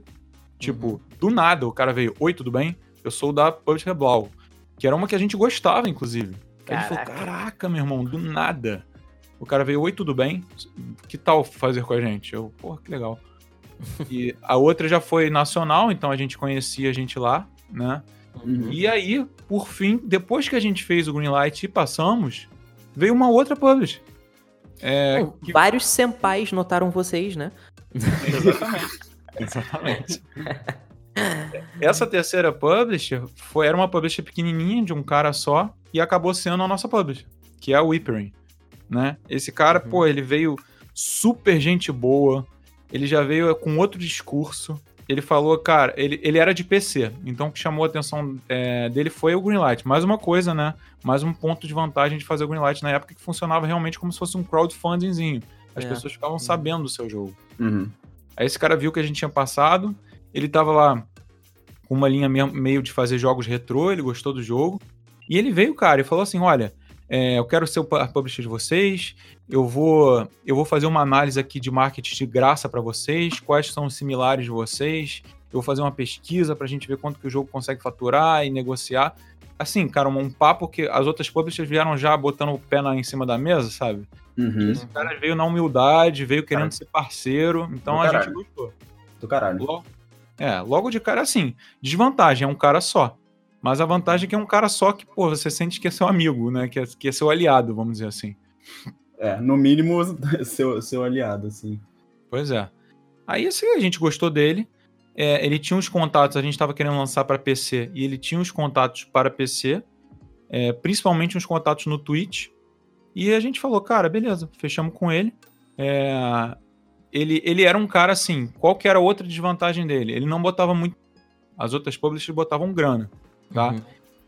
tipo, uhum. do nada, o cara veio, oi, tudo bem? Eu sou da Publisher Blau. Que era uma que a gente gostava, inclusive. Aí ele falou: Caraca, meu irmão, do nada. O cara veio: Oi, tudo bem? Que tal fazer com a gente? Eu, porra, que legal. E a outra já foi nacional, então a gente conhecia a gente lá, né? Uhum. E aí, por fim, depois que a gente fez o Greenlight e passamos, veio uma outra publish. É, Bom, que... Vários senpais notaram vocês, né? Exatamente. Exatamente. Essa terceira publisher foi, era uma publisher pequenininha, de um cara só, e acabou sendo a nossa publisher, que é a Whippering, né? Esse cara, uhum. pô, ele veio super gente boa, ele já veio com outro discurso, ele falou, cara, ele, ele era de PC, então o que chamou a atenção é, dele foi o Greenlight. Mais uma coisa, né? Mais um ponto de vantagem de fazer o Greenlight na época que funcionava realmente como se fosse um crowdfundingzinho. As é. pessoas ficavam sabendo do seu jogo. Uhum. Aí esse cara viu que a gente tinha passado, ele tava lá com uma linha meio de fazer jogos retrô, ele gostou do jogo. E ele veio, cara, e falou assim: olha, é, eu quero ser o publisher de vocês, eu vou, eu vou fazer uma análise aqui de marketing de graça para vocês, quais são os similares de vocês, eu vou fazer uma pesquisa para a gente ver quanto que o jogo consegue faturar e negociar. Assim, cara, um, papo que as outras publishers vieram já botando o pé na, em cima da mesa, sabe? Uhum. Esse cara veio na humildade, veio querendo cara. ser parceiro, então a gente gostou. Do caralho. Logo, é, logo de cara assim. Desvantagem, é um cara só. Mas a vantagem é que é um cara só que, pô, você sente que é seu amigo, né? Que é, que é seu aliado, vamos dizer assim. É, no mínimo, seu, seu aliado, assim. Pois é. Aí, assim, a gente gostou dele. É, ele tinha uns contatos, a gente estava querendo lançar para PC, e ele tinha uns contatos para PC, é, principalmente uns contatos no Twitch. E a gente falou, cara, beleza, fechamos com ele. É, ele, ele era um cara assim. Qual que era a outra desvantagem dele? Ele não botava muito. As outras publishers botavam grana, tá? Uhum.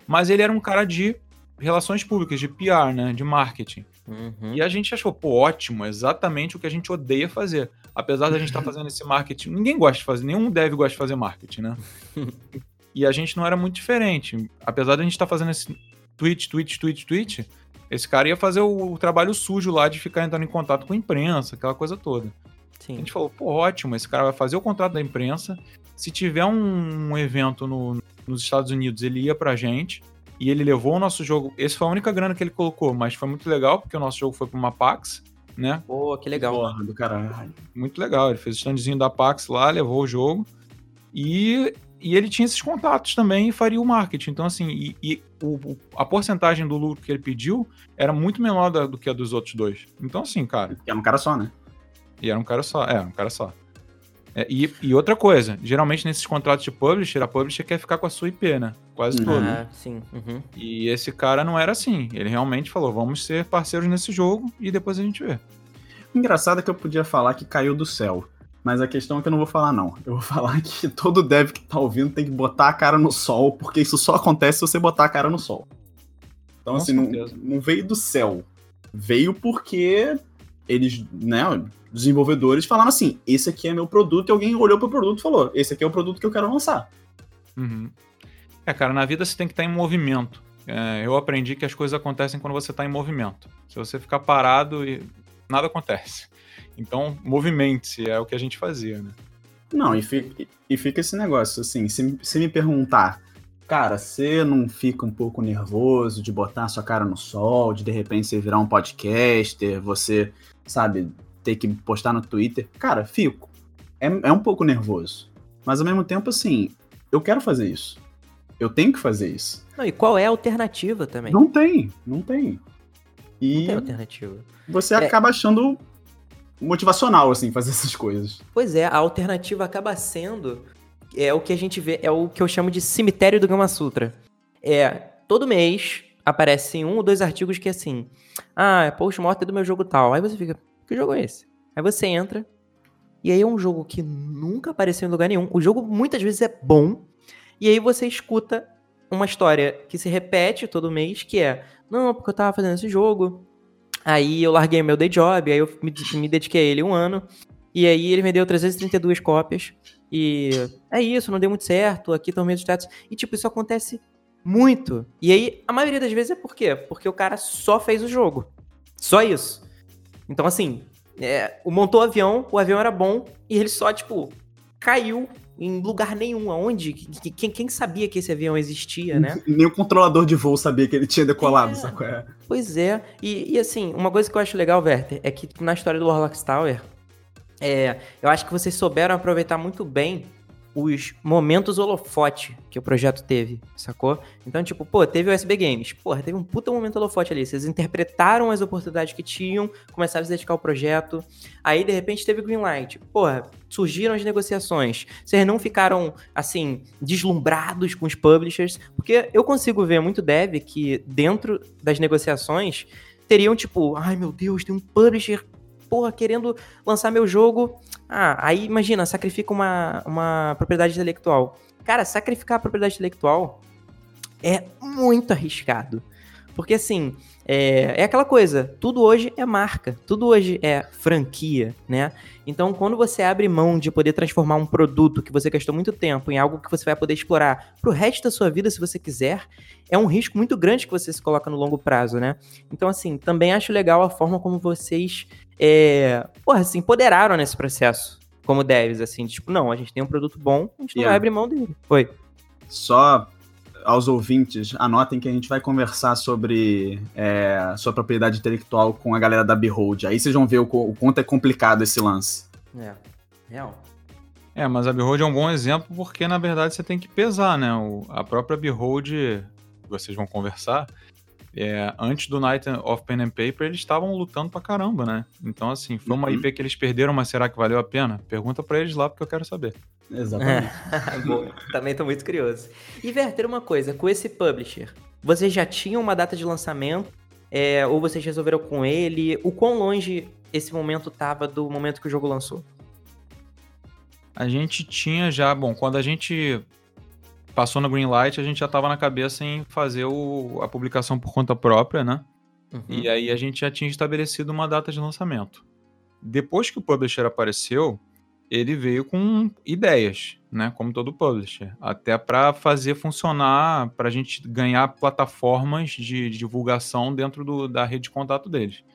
Mas ele era um cara de relações públicas, de PR, né? De marketing. Uhum. E a gente achou, pô, ótimo, exatamente o que a gente odeia fazer. Apesar da gente estar tá fazendo esse marketing, ninguém gosta de fazer, nenhum dev gosta de fazer marketing, né? e a gente não era muito diferente. Apesar da gente estar tá fazendo esse tweet, tweet, tweet, tweet, esse cara ia fazer o, o, trabalho sujo lá de ficar entrando em contato com a imprensa, aquela coisa toda. Sim. A gente falou, pô, ótimo, esse cara vai fazer o contrato da imprensa. Se tiver um, um evento no, nos Estados Unidos, ele ia pra gente. E ele levou o nosso jogo. Esse foi a única grana que ele colocou, mas foi muito legal, porque o nosso jogo foi pra uma PAX, né? Pô, que legal. Porra, do caralho. Muito legal. Ele fez o standzinho da PAX lá, levou o jogo. E, e ele tinha esses contatos também e faria o marketing. Então, assim, e, e o, a porcentagem do lucro que ele pediu era muito menor da, do que a dos outros dois. Então, assim, cara. É um cara só, né? E era um cara só. É, um cara só. É, e, e, outra coisa, geralmente nesses contratos de publisher, a publisher quer ficar com a sua IP, né? Quase uhum. todo. Ah, sim. Uhum. E esse cara não era assim. Ele realmente falou: vamos ser parceiros nesse jogo e depois a gente vê. Engraçado é que eu podia falar que caiu do céu. Mas a questão é que eu não vou falar, não. Eu vou falar que todo dev que tá ouvindo tem que botar a cara no sol, porque isso só acontece se você botar a cara no sol. Então, Com assim, não, não veio do céu. Veio porque eles, né, desenvolvedores falaram assim: esse aqui é meu produto, e alguém olhou pro produto e falou: esse aqui é o produto que eu quero lançar. Uhum. É, cara, na vida você tem que estar em movimento. É, eu aprendi que as coisas acontecem quando você está em movimento. Se você ficar parado, nada acontece. Então, movimente-se, é o que a gente fazia, né? Não, e fica, e fica esse negócio, assim, se, se me perguntar, cara, você não fica um pouco nervoso de botar sua cara no sol, de de repente você virar um podcaster, você, sabe, ter que postar no Twitter. Cara, fico. É, é um pouco nervoso. Mas ao mesmo tempo, assim, eu quero fazer isso. Eu tenho que fazer isso. Não, e qual é a alternativa também? Não tem, não tem. E não tem alternativa. Você é... acaba achando motivacional, assim, fazer essas coisas. Pois é, a alternativa acaba sendo é o que a gente vê, é o que eu chamo de cemitério do Gama Sutra. É, todo mês aparecem um ou dois artigos que é assim, ah, é post-mortem do meu jogo tal. Aí você fica, que jogo é esse? Aí você entra, e aí é um jogo que nunca apareceu em lugar nenhum. O jogo muitas vezes é bom, e aí você escuta uma história que se repete todo mês, que é, não, porque eu tava fazendo esse jogo, aí eu larguei meu day job, aí eu me, me dediquei a ele um ano, e aí ele vendeu 332 cópias, e é isso, não deu muito certo, aqui estão meus status. E tipo, isso acontece muito. E aí, a maioria das vezes é por quê? Porque o cara só fez o jogo. Só isso. Então, assim, é, montou o avião, o avião era bom, e ele só, tipo, caiu em lugar nenhum. Aonde? Quem, quem sabia que esse avião existia, né? Nem o controlador de voo sabia que ele tinha decolado, é, sacou? É. Pois é. E, e, assim, uma coisa que eu acho legal, Werther, é que na história do Warlock Tower, é, eu acho que vocês souberam aproveitar muito bem os momentos holofote que o projeto teve, sacou? Então, tipo, pô, teve o USB Games. Porra, teve um puta momento holofote ali. Vocês interpretaram as oportunidades que tinham, começaram a se dedicar ao projeto. Aí, de repente, teve Greenlight. Porra, surgiram as negociações. Vocês não ficaram, assim, deslumbrados com os publishers. Porque eu consigo ver muito dev que, dentro das negociações, teriam, tipo, ai meu Deus, tem um publisher porra, querendo lançar meu jogo. Ah, aí imagina, sacrifica uma, uma propriedade intelectual. Cara, sacrificar a propriedade intelectual é muito arriscado. Porque assim, é, é aquela coisa, tudo hoje é marca, tudo hoje é franquia, né? Então, quando você abre mão de poder transformar um produto que você gastou muito tempo em algo que você vai poder explorar pro resto da sua vida, se você quiser, é um risco muito grande que você se coloca no longo prazo, né? Então, assim, também acho legal a forma como vocês, é, porra, se empoderaram nesse processo, como devs, assim, tipo, não, a gente tem um produto bom, a gente não yeah. vai abrir mão dele. Foi. Só aos ouvintes, anotem que a gente vai conversar sobre é, sua propriedade intelectual com a galera da Behold. Aí vocês vão ver o, o quanto é complicado esse lance. É, real. É, mas a Behold é um bom exemplo porque, na verdade, você tem que pesar, né? O, a própria Behold, vocês vão conversar, é, antes do Night of Pen and Paper, eles estavam lutando pra caramba, né? Então, assim, foi uma uhum. IP que eles perderam, mas será que valeu a pena? Pergunta pra eles lá, porque eu quero saber. Exatamente. Bom, também tô muito curioso. E, Werther, uma coisa, com esse publisher, vocês já tinham uma data de lançamento? É, ou vocês resolveram com ele? O quão longe esse momento tava do momento que o jogo lançou? A gente tinha já, bom, quando a gente passou na Greenlight, a gente já estava na cabeça em fazer o, a publicação por conta própria, né? Uhum. E aí a gente já tinha estabelecido uma data de lançamento. Depois que o publisher apareceu, ele veio com ideias, né? Como todo publisher, até para fazer funcionar, para a gente ganhar plataformas de, de divulgação dentro do, da rede de contato deles.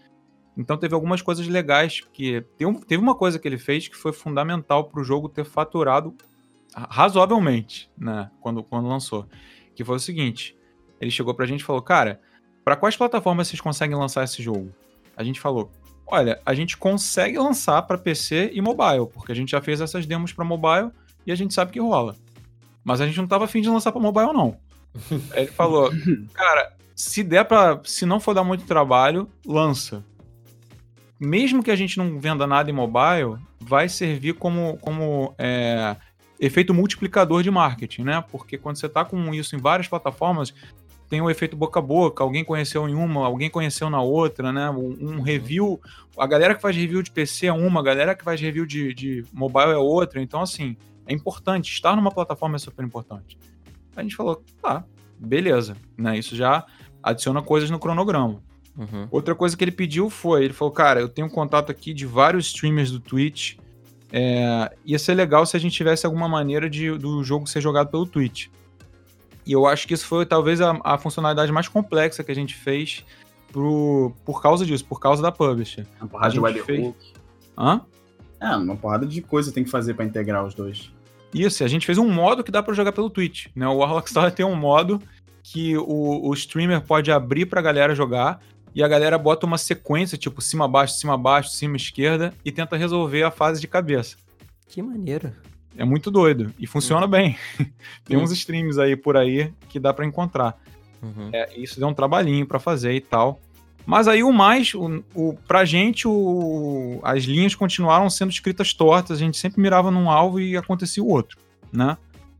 Então teve algumas coisas legais que teve uma coisa que ele fez que foi fundamental para o jogo ter faturado razoavelmente, né, quando, quando lançou, que foi o seguinte, ele chegou pra gente e falou, cara, para quais plataformas vocês conseguem lançar esse jogo? A gente falou, olha, a gente consegue lançar para PC e mobile, porque a gente já fez essas demos para mobile e a gente sabe que rola. Mas a gente não tava afim de lançar para mobile não. ele falou, cara, se der para, se não for dar muito trabalho, lança. Mesmo que a gente não venda nada em mobile, vai servir como, como é, efeito multiplicador de marketing, né? Porque quando você está com isso em várias plataformas, tem o efeito boca a boca, alguém conheceu em uma, alguém conheceu na outra, né? Um, review, a galera que faz review de PC é uma, a galera que faz review de, de mobile é outra. Então, assim, é importante. Estar numa plataforma é super importante. A gente falou, tá, beleza, né? Isso já adiciona coisas no cronograma. Uhum. Outra coisa que ele pediu foi, ele falou, cara, eu tenho contato aqui de vários streamers do Twitch, é, ia ser legal se a gente tivesse alguma maneira de, do jogo ser jogado pelo Twitch. E eu acho que isso foi talvez a, a funcionalidade mais complexa que a gente fez pro, por causa disso, por causa da publisher. Uma porrada de webhook. Fez... Hã? É, uma porrada de coisa tem que fazer para integrar os dois. Isso, a gente fez um modo que dá para jogar pelo Twitch, né? O Warlock Star tem um modo que o, o streamer pode abrir pra galera jogar e a galera bota uma sequência, tipo cima, baixo, cima, baixo, cima, esquerda, e tenta resolver a fase de cabeça. Que maneiro. É muito doido. E funciona uhum. bem. Tem uhum. uns streams aí por aí que dá para encontrar. Uhum. É, isso deu um trabalhinho para fazer e tal. Mas aí o mais, o, o, pra gente, o, as linhas continuaram sendo escritas tortas, a gente sempre mirava num alvo e acontecia o outro. né?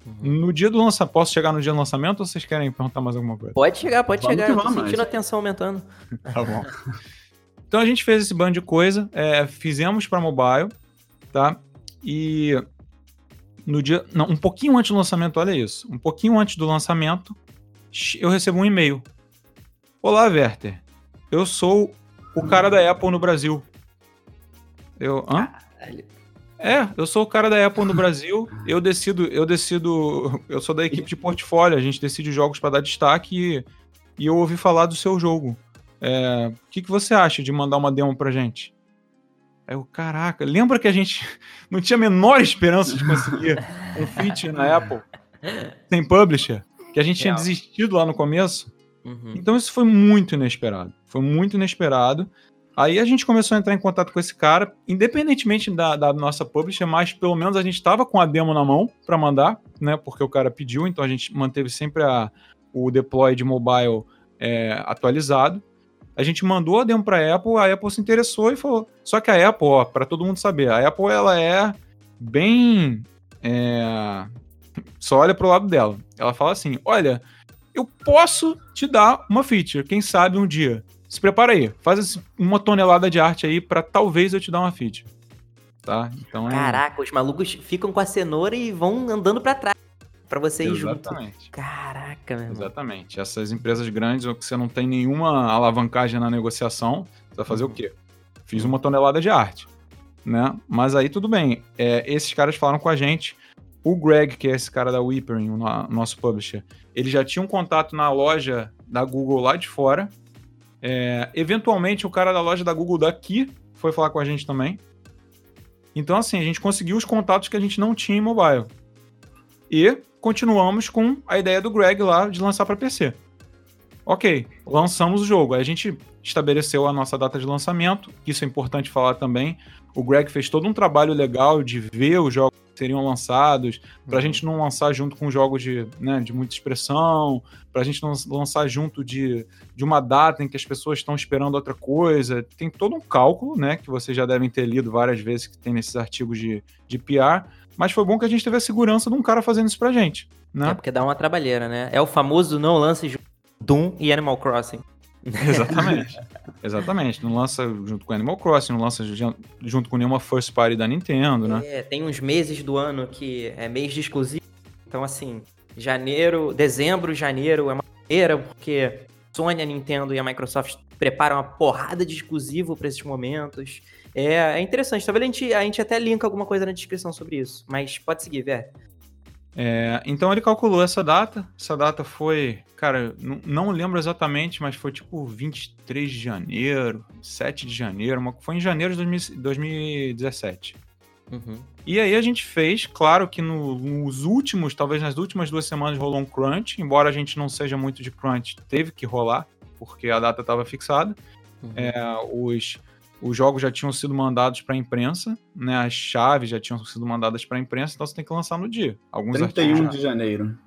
Uhum. No dia do lançamento, posso chegar no dia do lançamento ou vocês querem perguntar mais alguma coisa? Pode chegar, pode vamos chegar. Eu tô vamos, sentindo mas... a tensão aumentando. tá bom. Então a gente fez esse bando de coisa, é, fizemos para mobile, tá? E no dia, não, um pouquinho antes do lançamento, olha isso, um pouquinho antes do lançamento, eu recebo um e-mail. Olá, Werther. Eu sou o cara da Apple no Brasil. Eu, hã? É, eu sou o cara da Apple no Brasil. Eu decido, eu decido, eu sou da equipe de portfólio. A gente decide jogos para dar destaque e, e, eu ouvi falar do seu jogo. É, o que, que você acha de mandar uma demo pra gente? Aí eu, caraca, lembra que a gente não tinha a menor esperança de conseguir um feature na Apple sem publisher? Que a gente tinha desistido lá no começo? Uhum. Então isso foi muito inesperado. Foi muito inesperado. Aí a gente começou a entrar em contato com esse cara, independentemente da, da nossa publisher, mas pelo menos a gente estava com a demo na mão para mandar, né? Porque o cara pediu, então a gente manteve sempre a, o deploy de mobile é, atualizado. A gente mandou a demo para a Apple, a Apple se interessou e falou. Só que a Apple, para todo mundo saber, a Apple ela é bem. É... Só olha pro lado dela. Ela fala assim: olha, eu posso te dar uma feature, quem sabe um dia. Se prepara aí, faz uma tonelada de arte aí para talvez eu te dar uma feature. Tá? Então é... Caraca, os malucos ficam com a cenoura e vão andando para trás para você ir Exatamente. junto. Caraca, meu irmão. Exatamente. Essas empresas grandes, ou que você não tem nenhuma alavancagem na negociação, você vai fazer uhum. o quê? Fiz uma tonelada de arte. Né? Mas aí tudo bem. É, esses caras falaram com a gente. O Greg, que é esse cara da Whippering, o nosso publisher, ele já tinha um contato na loja da Google lá de fora. É, eventualmente, o cara da loja da Google daqui foi falar com a gente também. Então, assim, a gente conseguiu os contatos que a gente não tinha em mobile. E continuamos com a ideia do Greg lá de lançar para PC. Ok, lançamos o jogo. Aí a gente estabeleceu a nossa data de lançamento, isso é importante falar também. O Greg fez todo um trabalho legal de ver os jogos seriam lançados, para a uhum. gente não lançar junto com jogos de, né, de muita expressão, para a gente não lançar junto de, de uma data em que as pessoas estão esperando outra coisa. Tem todo um cálculo, né, que vocês já devem ter lido várias vezes que tem nesses artigos de, de PR mas foi bom que a gente teve a segurança de um cara fazendo isso pra gente, né? É porque dá uma trabalheira, né? É o famoso não lance Doom e Animal Crossing. Exatamente. Exatamente. Não lança junto com Animal Crossing, não lança junto com nenhuma first party da Nintendo, né? É, tem uns meses do ano que é mês de exclusivo. Então, assim, janeiro, dezembro, janeiro é uma maneira, porque Sony, a Nintendo e a Microsoft preparam uma porrada de exclusivo para esses momentos. É, é interessante. Talvez a gente, a gente até linka alguma coisa na descrição sobre isso. Mas pode seguir, Vé. É, então ele calculou essa data. Essa data foi, cara, não, lembro exatamente, mas foi tipo 23 de janeiro, 7 de janeiro, uma, foi em janeiro de 2017. Uhum. E aí a gente fez, claro que no, nos últimos, talvez nas últimas duas semanas rolou um crunch, embora a gente não seja muito de crunch, teve que rolar, porque a data estava fixada. Uhum. É, os os jogos já tinham sido mandados para a imprensa, né? As chaves já tinham sido mandadas para a imprensa, então você tem que lançar no dia. Alguns 31 de janeiro.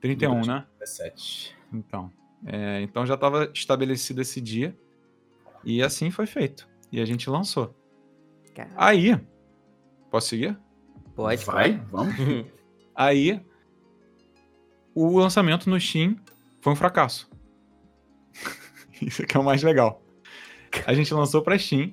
31, né? 17. Então, é, então já estava estabelecido esse dia e assim foi feito. E a gente lançou. Caramba. Aí, posso seguir? Pode, vai, vamos. Aí, o lançamento no Steam foi um fracasso. Isso aqui é o mais legal a gente lançou para Steam,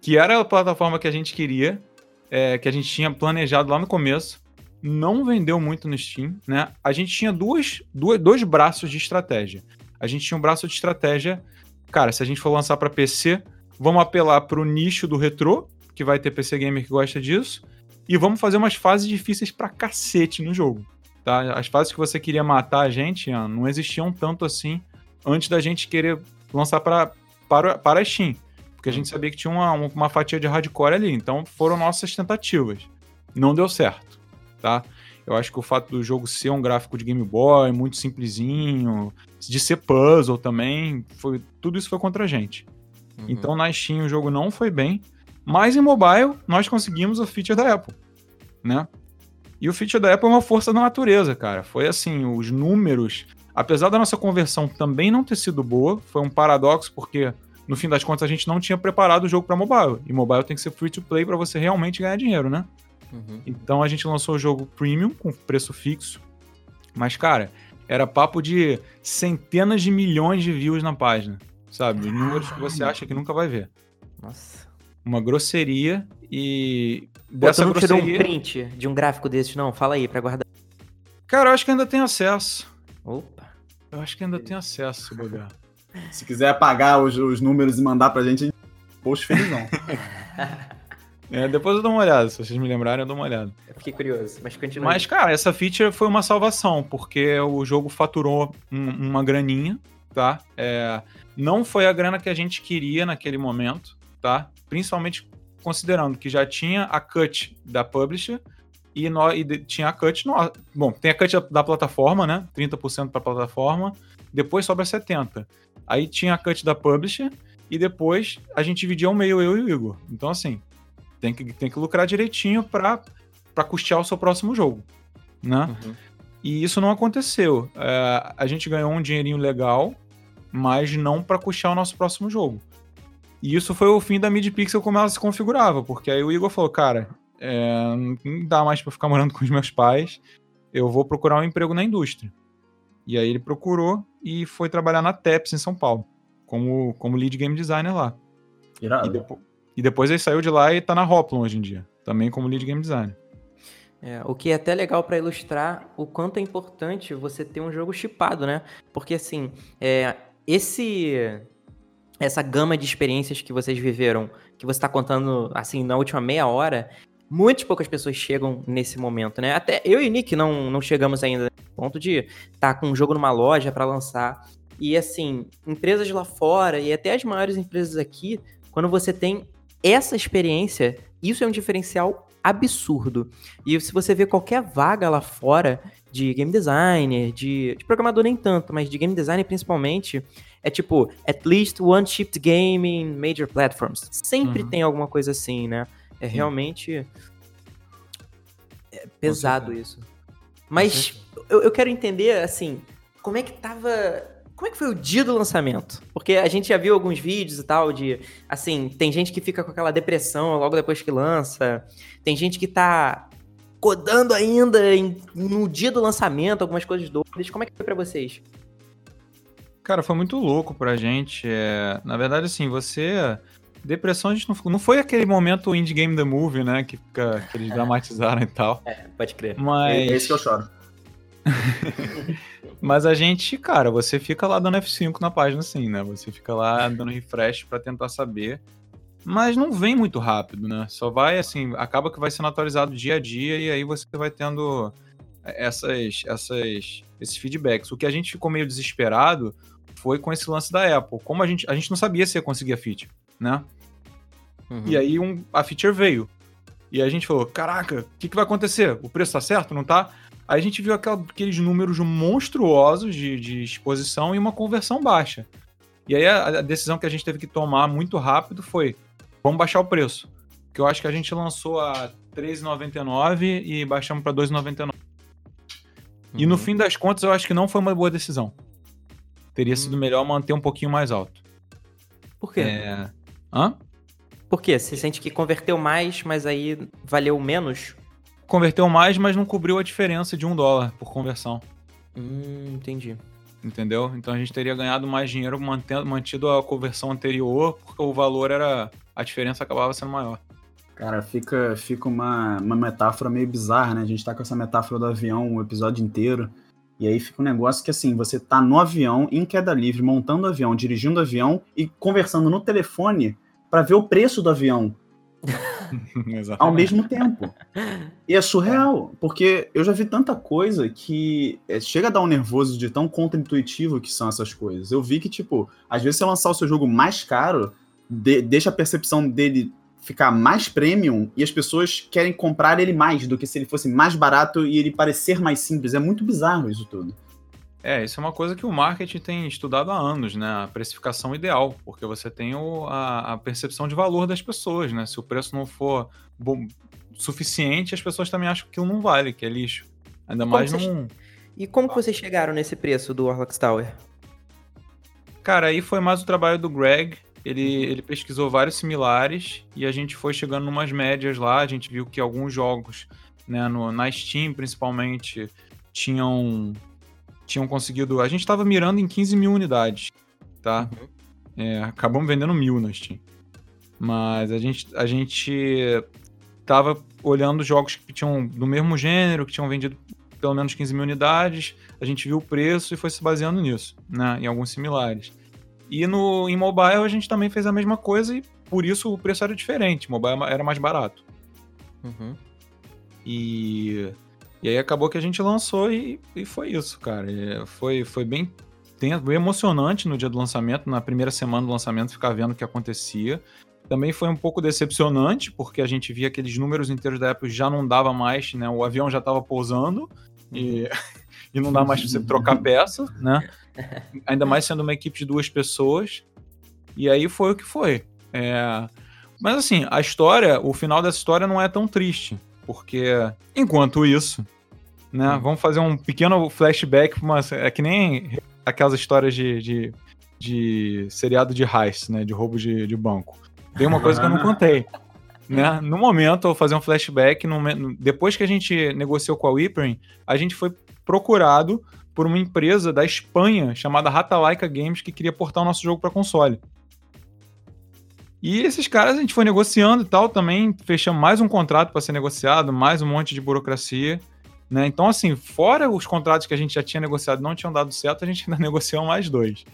que era a plataforma que a gente queria, é, que a gente tinha planejado lá no começo. Não vendeu muito no Steam, né? A gente tinha duas, duas, dois braços de estratégia. A gente tinha um braço de estratégia, cara, se a gente for lançar para PC, vamos apelar para o nicho do retrô, que vai ter PC gamer que gosta disso, e vamos fazer umas fases difíceis pra cacete no jogo. Tá? As fases que você queria matar a gente, não existiam tanto assim antes da gente querer lançar para para, para a Steam. Porque a gente sabia que tinha uma, uma fatia de hardcore ali. Então foram nossas tentativas. Não deu certo, tá? Eu acho que o fato do jogo ser um gráfico de Game Boy, muito simplesinho, de ser puzzle também, foi, tudo isso foi contra a gente. Uhum. Então na Steam o jogo não foi bem, mas em mobile nós conseguimos o feature da Apple, né? E o feature da Apple é uma força da natureza, cara. Foi assim, os números Apesar da nossa conversão também não ter sido boa, foi um paradoxo, porque no fim das contas a gente não tinha preparado o jogo para mobile. E mobile tem que ser free to play para você realmente ganhar dinheiro, né? Uhum. Então a gente lançou o jogo premium com preço fixo. Mas, cara, era papo de centenas de milhões de views na página. Sabe? Números que você acha que nunca vai ver. Nossa. Uma grosseria e. Pô, dessa tu não grosseria... tirou um print de um gráfico desse, não? Fala aí pra guardar. Cara, eu acho que ainda tem acesso. Opa. Eu acho que ainda tem acesso, se bobear. Se quiser apagar os, os números e mandar pra gente, post felizão. É, depois eu dou uma olhada, se vocês me lembrarem, eu dou uma olhada. Eu fiquei curioso, mas continua. Mas, cara, essa feature foi uma salvação, porque o jogo faturou um, uma graninha, tá? É, não foi a grana que a gente queria naquele momento, tá? Principalmente considerando que já tinha a cut da publisher e, no, e tinha a cut. No, bom, tem a cut da, da plataforma, né? 30% para a plataforma, depois sobra 70%. Aí tinha a cut da publisher e depois a gente dividia o meio, eu e o Igor. Então, assim, tem que, tem que lucrar direitinho para custear o seu próximo jogo, né? Uhum. E isso não aconteceu. É, a gente ganhou um dinheirinho legal, mas não para custear o nosso próximo jogo. E isso foi o fim da Mid Pixel como ela se configurava, porque aí o Igor falou, cara, é, não dá mais para ficar morando com os meus pais, eu vou procurar um emprego na indústria. E aí ele procurou e foi trabalhar na TEPS em São Paulo, como, como lead game designer lá. Irado. E, depo e depois ele saiu de lá e tá na Hoplon hoje em dia, também como lead game designer. É, o que é até legal para ilustrar o quanto é importante você ter um jogo chipado, né? Porque assim, é, esse essa gama de experiências que vocês viveram, que você está contando assim na última meia hora, muitas poucas pessoas chegam nesse momento, né? Até eu e Nick não, não chegamos ainda no ponto de estar tá com um jogo numa loja para lançar. E assim, empresas lá fora e até as maiores empresas aqui, quando você tem essa experiência, isso é um diferencial absurdo. E se você vê qualquer vaga lá fora de game designer, de, de programador nem tanto, mas de game designer principalmente, é tipo, at least one shipped game in major platforms. Sempre uhum. tem alguma coisa assim, né? É realmente é pesado isso. Mas eu, eu quero entender, assim, como é que tava como é que foi o dia do lançamento? Porque a gente já viu alguns vídeos e tal de, assim, tem gente que fica com aquela depressão logo depois que lança, tem gente que tá codando ainda em, no dia do lançamento, algumas coisas doidas. Como é que foi pra vocês? Cara, foi muito louco pra gente. É... Na verdade, assim, você. Depressão a gente não, não foi aquele momento indie game the movie, né? Que, fica, que eles dramatizaram e tal. É, pode crer. Mas. É esse que eu choro. Mas a gente, cara, você fica lá dando F5 na página assim, né? Você fica lá dando refresh para tentar saber. Mas não vem muito rápido, né? Só vai assim, acaba que vai sendo atualizado dia a dia e aí você vai tendo essas, essas, esses feedbacks. O que a gente ficou meio desesperado foi com esse lance da Apple. Como a gente, a gente não sabia se ia conseguir a feature, né? Uhum. E aí um, a feature veio. E a gente falou: caraca, o que, que vai acontecer? O preço tá certo? Não tá? Aí a gente viu aquela, aqueles números monstruosos de, de, exposição e uma conversão baixa. E aí a, a, decisão que a gente teve que tomar muito rápido foi: vamos baixar o preço. Que eu acho que a gente lançou a R$3,99 e baixamos para R$2,99. Uhum. E no uhum. fim das contas, eu acho que não foi uma boa decisão. Teria uhum. sido melhor manter um pouquinho mais alto. Por quê? É... Hã? Por quê? Você sente que converteu mais, mas aí valeu menos? converteu mais, mas não cobriu a diferença de um dólar por conversão. Hum, entendi. Entendeu? Então a gente teria ganhado mais dinheiro mantendo, mantido a conversão anterior, porque o valor era. a diferença acabava sendo maior. Cara, fica, fica uma, uma metáfora meio bizarra, né? A gente tá com essa metáfora do avião o episódio inteiro. E aí fica um negócio que assim, você tá no avião, em queda livre, montando o avião, dirigindo o avião e conversando no telefone para ver o preço do avião. ao mesmo tempo. E é surreal, porque eu já vi tanta coisa que é, chega a dar um nervoso de tão contra-intuitivo que são essas coisas. Eu vi que, tipo, às vezes você lançar o seu jogo mais caro, de, deixa a percepção dele ficar mais premium e as pessoas querem comprar ele mais do que se ele fosse mais barato e ele parecer mais simples. É muito bizarro isso tudo. É, isso é uma coisa que o marketing tem estudado há anos, né? A precificação ideal, porque você tem o, a, a, percepção de valor das pessoas, né? Se o preço não for bom, suficiente, as pessoas também acham que aquilo não vale, que é lixo. Ainda e mais num. E como que vocês chegaram nesse preço do Orlox Tower? Cara, aí foi mais o trabalho do Greg. ele, ele pesquisou vários similares e a gente foi chegando numas médias lá. A gente viu que alguns jogos, né, no, na Steam principalmente, tinham, tinham conseguido. A gente estava mirando em 15 mil unidades, tá? Uhum. É, acabamos vendendo mil na Steam. Mas a gente, a gente tava olhando jogos que tinham do mesmo gênero, que tinham vendido pelo menos 15 mil unidades, a gente viu o preço e foi se baseando nisso, né? Em alguns similares. E no, em mobile a gente também fez a mesma coisa e por isso o preço era diferente. Mobile era mais barato. Uhum. E, e aí acabou que a gente lançou e, e foi isso, cara. E foi, foi bem, bem emocionante no dia do lançamento, na primeira semana do lançamento, ficar vendo o que acontecia. Também foi um pouco decepcionante, porque a gente via aqueles números inteiros da Apple já não dava mais, né? O avião já estava pousando e, e não dá mais pra você trocar peça, né? Ainda mais sendo uma equipe de duas pessoas. E aí foi o que foi. É... Mas assim, a história, o final dessa história não é tão triste, porque enquanto isso, né? Hum. Vamos fazer um pequeno flashback, uma, é que nem aquelas histórias de, de, de seriado de heist, né? De roubo de, de banco. Tem uma coisa que eu não contei. Né? No momento, eu vou fazer um flashback. No, depois que a gente negociou com a Whippering, a gente foi procurado por uma empresa da Espanha chamada Ratalaika Games que queria portar o nosso jogo para console. E esses caras a gente foi negociando e tal, também fechamos mais um contrato para ser negociado, mais um monte de burocracia. Né? Então, assim, fora os contratos que a gente já tinha negociado não tinham dado certo, a gente ainda negociou mais dois.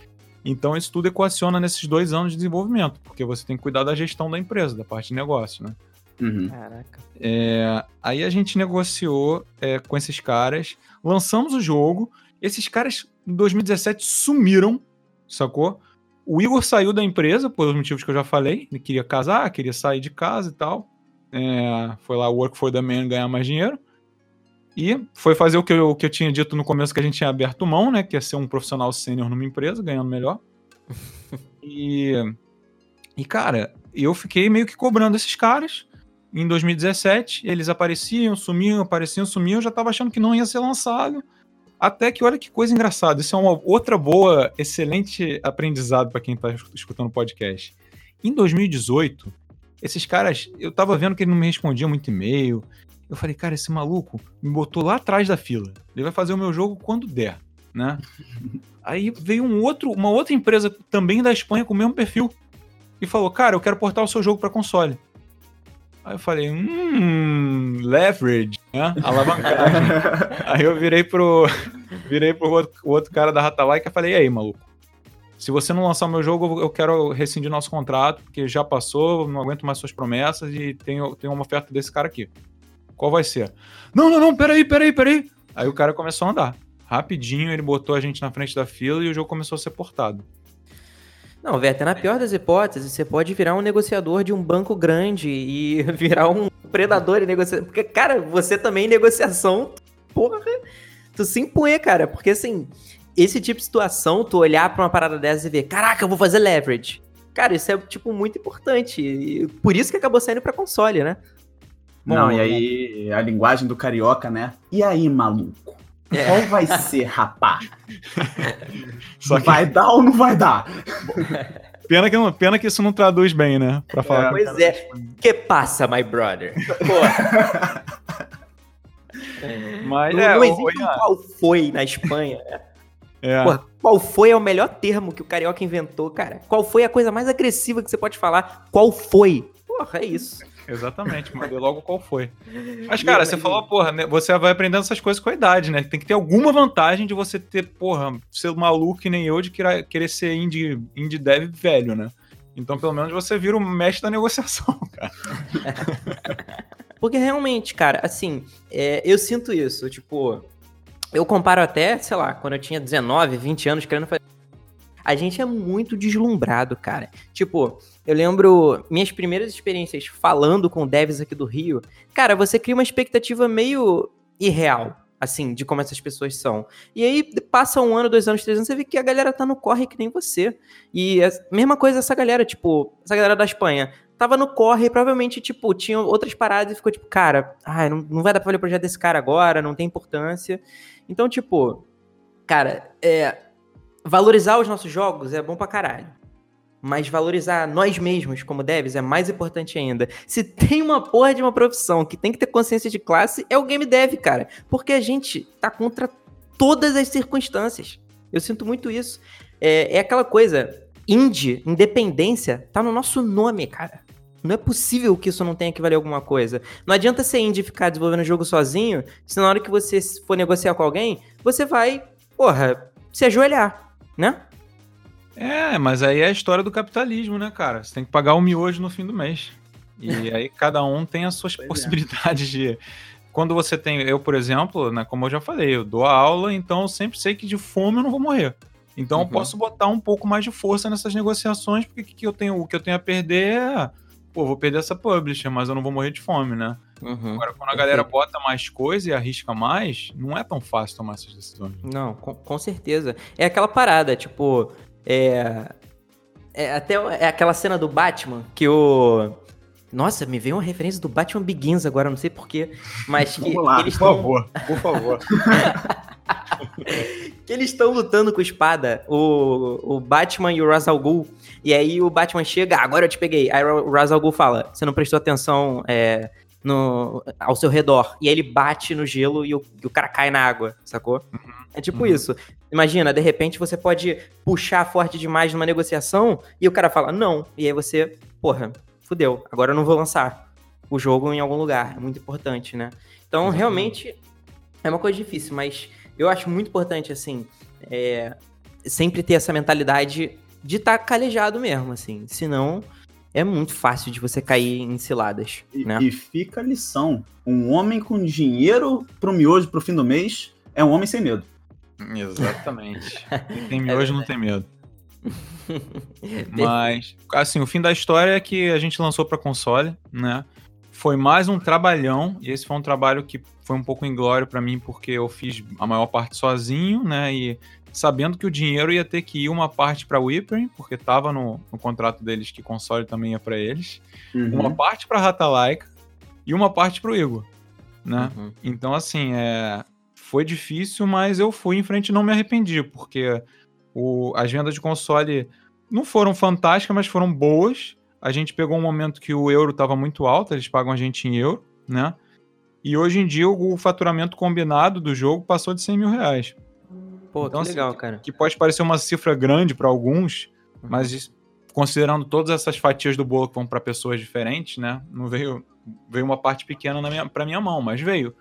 Então, isso tudo equaciona nesses dois anos de desenvolvimento, porque você tem que cuidar da gestão da empresa, da parte de negócio, né? Uhum. Caraca. É, aí a gente negociou é, com esses caras, lançamos o jogo. Esses caras, em 2017, sumiram, sacou? O Igor saiu da empresa, por os motivos que eu já falei. Ele queria casar, queria sair de casa e tal. É, foi lá work for the man ganhar mais dinheiro. E foi fazer o que, eu, o que eu tinha dito no começo que a gente tinha aberto mão, né? Que é ser um profissional sênior numa empresa, ganhando melhor. e, e, cara, eu fiquei meio que cobrando esses caras. Em 2017, eles apareciam, sumiam, apareciam, sumiam. Eu já tava achando que não ia ser lançado. Até que, olha que coisa engraçada. Isso é uma outra boa, excelente aprendizado para quem tá escutando o podcast. Em 2018, esses caras, eu tava vendo que ele não me respondia muito e-mail, eu falei, cara, esse maluco me botou lá atrás da fila. Ele vai fazer o meu jogo quando der, né? Aí veio um outro, uma outra empresa também da Espanha com o mesmo perfil e falou, cara, eu quero portar o seu jogo para console. Aí eu falei, hum, leverage, né? Alavancagem. aí eu virei pro, virei pro outro, outro cara da Ratalaika e falei, e aí, maluco? Se você não lançar o meu jogo, eu quero rescindir nosso contrato, porque já passou, não aguento mais suas promessas e tenho, tenho uma oferta desse cara aqui. Qual vai ser? Não, não, não, peraí, peraí, peraí. Aí o cara começou a andar. Rapidinho ele botou a gente na frente da fila e o jogo começou a ser portado. Não, Veta, na pior das hipóteses, você pode virar um negociador de um banco grande e virar um predador em negociação. Porque, cara, você também em negociação, porra, tu se impõe, cara. Porque, assim, esse tipo de situação, tu olhar pra uma parada dessa e ver, caraca, eu vou fazer leverage. Cara, isso é, tipo, muito importante. E por isso que acabou saindo pra console, né? Bom, não, e aí a linguagem do carioca, né? E aí, maluco? É. Qual vai ser, rapá? que... Vai dar ou não vai dar? Pena que, pena que isso não traduz bem, né? Pra falar. É, pois é. Que passa, my brother? Porra. Mas, não, é, não existe um qual foi na Espanha. É. Porra, qual foi é o melhor termo que o carioca inventou, cara? Qual foi a coisa mais agressiva que você pode falar? Qual foi? Porra, é isso. Exatamente, mandei logo qual foi. Mas, cara, você falou, porra, né, você vai aprendendo essas coisas com a idade, né? Tem que ter alguma vantagem de você ter, porra, ser maluco que nem eu de querer ser indie, indie dev velho, né? Então, pelo menos você vira o mestre da negociação, cara. Porque realmente, cara, assim, é, eu sinto isso. Tipo, eu comparo até, sei lá, quando eu tinha 19, 20 anos querendo fazer. A gente é muito deslumbrado, cara. Tipo, eu lembro minhas primeiras experiências falando com devs aqui do Rio. Cara, você cria uma expectativa meio irreal, assim, de como essas pessoas são. E aí passa um ano, dois anos, três anos, você vê que a galera tá no corre que nem você. E a mesma coisa essa galera, tipo, essa galera da Espanha. Tava no corre provavelmente, tipo, tinha outras paradas e ficou tipo, cara, ai, não, não vai dar pra fazer o projeto desse cara agora, não tem importância. Então, tipo, cara, é, valorizar os nossos jogos é bom pra caralho. mas valorizar nós mesmos como devs é mais importante ainda. Se tem uma porra de uma profissão que tem que ter consciência de classe, é o game dev, cara. Porque a gente tá contra todas as circunstâncias. Eu sinto muito isso. É, é aquela coisa, indie, independência, tá no nosso nome, cara. Não é possível que isso não tenha que valer alguma coisa. Não adianta ser indie ficar desenvolvendo o jogo sozinho, se na hora que você for negociar com alguém, você vai, porra, se ajoelhar, né? É, mas aí é a história do capitalismo, né, cara? Você tem que pagar o miojo no fim do mês. E aí cada um tem as suas pois é. possibilidades é. de. Quando você tem. Eu, por exemplo, né, como eu já falei, eu dou aula, então eu sempre sei que de fome eu não vou morrer. Então uhum. eu posso botar um pouco mais de força nessas negociações, porque que eu tenho, o que eu tenho a perder é. Pô, vou perder essa publisher, mas eu não vou morrer de fome, né? Uhum. Agora, quando a galera bota mais coisa e arrisca mais, não é tão fácil tomar essas decisões. Não, com, com certeza. É aquela parada, tipo, é, é até é aquela cena do Batman que o nossa, me veio uma referência do Batman Begins agora, não sei porquê, mas que Vamos lá, eles por tão... favor, por favor. que eles estão lutando com espada, o, o Batman e o Ra's al Ghul, e aí o Batman chega, ah, agora eu te peguei. Aí o Ra's al Ghul fala, você não prestou atenção é, no, ao seu redor. E aí ele bate no gelo e o, e o cara cai na água, sacou? Uhum. É tipo uhum. isso. Imagina, de repente você pode puxar forte demais numa negociação e o cara fala não. E aí você, porra, fudeu, agora eu não vou lançar o jogo em algum lugar. É muito importante, né? Então, uhum. realmente, é uma coisa difícil, mas eu acho muito importante, assim, é, sempre ter essa mentalidade de estar tá calejado mesmo, assim. Senão, é muito fácil de você cair em ciladas. E, né? e fica a lição: um homem com dinheiro pro miojo pro fim do mês é um homem sem medo. Exatamente. Quem tem miojo é não tem medo. Mas, assim, o fim da história é que a gente lançou para console, né? Foi mais um trabalhão, e esse foi um trabalho que foi um pouco inglório para mim, porque eu fiz a maior parte sozinho, né? E sabendo que o dinheiro ia ter que ir uma parte para Whippering, porque estava no, no, contrato deles que console também ia para eles, uhum. uma parte para Ratalaika e uma parte para o Igor, né? Uhum. Então assim, é, foi difícil, mas eu fui em frente e não me arrependi, porque o, as vendas de console não foram fantásticas, mas foram boas. A gente pegou um momento que o euro estava muito alto, eles pagam a gente em euro, né? E hoje em dia o, o faturamento combinado do jogo passou de 100 mil reais. Pô, então, que assim, legal, cara. Que pode parecer uma cifra grande para alguns, uhum. mas considerando todas essas fatias do bolo que vão para pessoas diferentes, né? Não veio veio uma parte pequena na minha para minha mão, mas veio.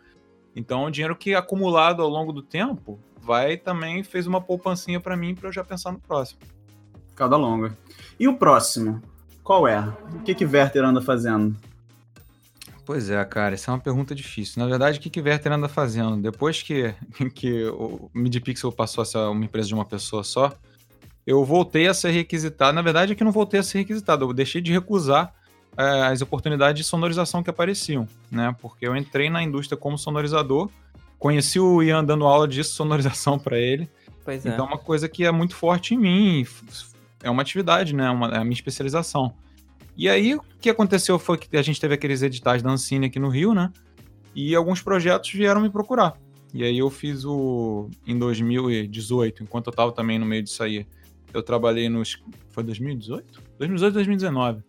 Então, o dinheiro que acumulado ao longo do tempo vai também fez uma poupancinha para mim para eu já pensar no próximo. Cada longa. E o próximo? Qual é? O que que Werther anda fazendo? Pois é, cara, essa é uma pergunta difícil. Na verdade, o que, que o Werther anda fazendo? Depois que, que o MidPixel passou a ser uma empresa de uma pessoa só, eu voltei a ser requisitado. Na verdade, é que não voltei a ser requisitado, eu deixei de recusar é, as oportunidades de sonorização que apareciam, né? Porque eu entrei na indústria como sonorizador, conheci o Ian dando aula de sonorização para ele. Pois é. Então, é uma coisa que é muito forte em mim, é uma atividade, né? Uma, é a minha especialização. E aí, o que aconteceu foi que a gente teve aqueles editais da Ancine aqui no Rio, né? E alguns projetos vieram me procurar. E aí eu fiz o... Em 2018, enquanto eu tava também no meio disso aí, eu trabalhei nos... Foi 2018? 2018, 2019.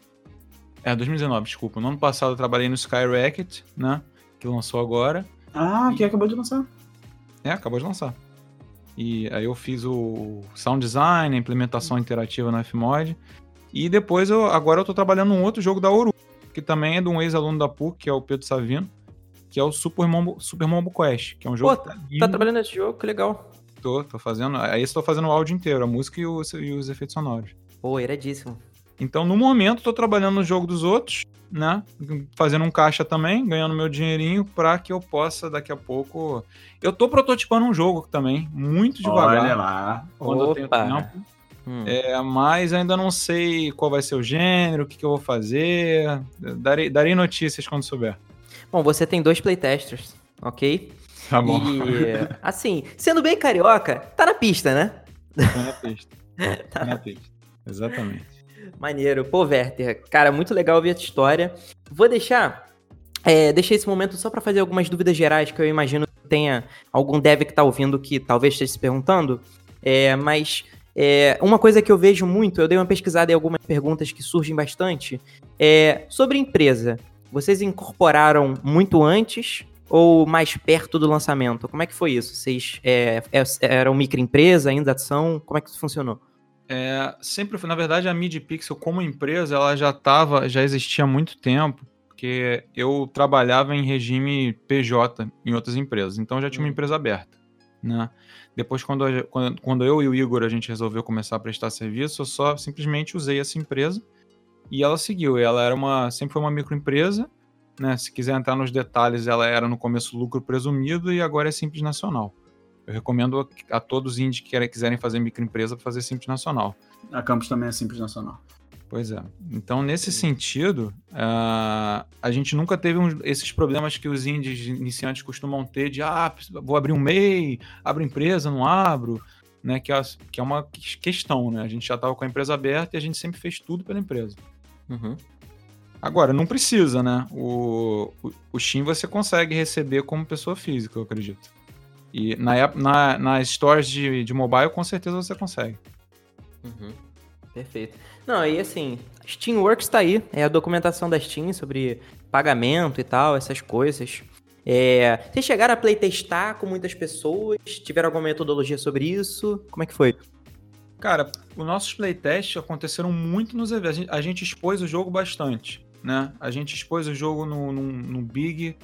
É, 2019, desculpa. No ano passado eu trabalhei no Skyrocket, né? Que lançou agora. Ah, e... que acabou de lançar. É, acabou de lançar. E aí eu fiz o sound design, a implementação interativa no Fmod. E depois, eu, agora eu tô trabalhando num outro jogo da Oru, que também é de um ex-aluno da PUC, que é o Pedro Savino, que é o Super Mombo, Super Mombo Quest, que é um jogo... Pô, tá, tá trabalhando nesse jogo? Que legal. Tô, tô fazendo... Aí estou fazendo o áudio inteiro, a música e os, e os efeitos sonoros. Pô, iradíssimo. Então, no momento, tô trabalhando no jogo dos outros, né? Fazendo um caixa também, ganhando meu dinheirinho para que eu possa daqui a pouco. Eu tô prototipando um jogo também, muito devagar. Olha lá. Quando Opa. eu tenho tempo. Hum. É, mas ainda não sei qual vai ser o gênero, o que, que eu vou fazer. Darei, darei notícias quando souber. Bom, você tem dois playtesters, ok? Tá bom. E, assim, sendo bem carioca, tá na pista, né? Tá na pista. tá na pista. Exatamente. Maneiro. Pô, Werther, cara, muito legal ouvir a tua história. Vou deixar. É, deixei esse momento só para fazer algumas dúvidas gerais que eu imagino que tenha algum dev que tá ouvindo que talvez esteja se perguntando. É, mas É, uma coisa que eu vejo muito, eu dei uma pesquisada em algumas perguntas que surgem bastante, é sobre empresa. Vocês incorporaram muito antes ou mais perto do lançamento? Como é que foi isso? Vocês é, é, eram microempresa, ainda são? Como é que isso funcionou? É, sempre foi, na verdade, a MidPixel como empresa, ela já estava, já existia há muito tempo, porque eu trabalhava em regime PJ em outras empresas, então já tinha uma hum. empresa aberta, né? Depois, quando, quando, quando eu e o Igor a gente resolveu começar a prestar serviço, eu só simplesmente usei essa empresa e ela seguiu. Ela era uma, sempre foi uma microempresa, né? Se quiser entrar nos detalhes, ela era no começo lucro presumido e agora é simples nacional. Eu recomendo a, todos os indies que quiserem fazer microempresa fazer simples nacional. A Campus também é simples nacional. Pois é. Então, nesse sentido, uh, a gente nunca teve um, esses problemas que os indies iniciantes costumam ter de ah, vou abrir um MEI, abro empresa, não abro, né? Que é, que é uma questão, né? A gente já estava com a empresa aberta e a gente sempre fez tudo pela empresa. Uhum. Agora, não precisa, né? O, o, o Steam você consegue receber como pessoa física, eu acredito. E na, na, nas stores de, de mobile, com certeza você consegue. Uhum. Perfeito. Não, e assim, Steamworks tá aí, é a documentação da Steam sobre pagamento e tal, essas coisas. É, vocês chegaram a playtestar com muitas pessoas? Tiveram alguma metodologia sobre isso? Como é que foi? Cara, os nossos playtests aconteceram muito nos eventos. A gente expôs o jogo bastante né? A gente expôs o jogo no, no, no Big.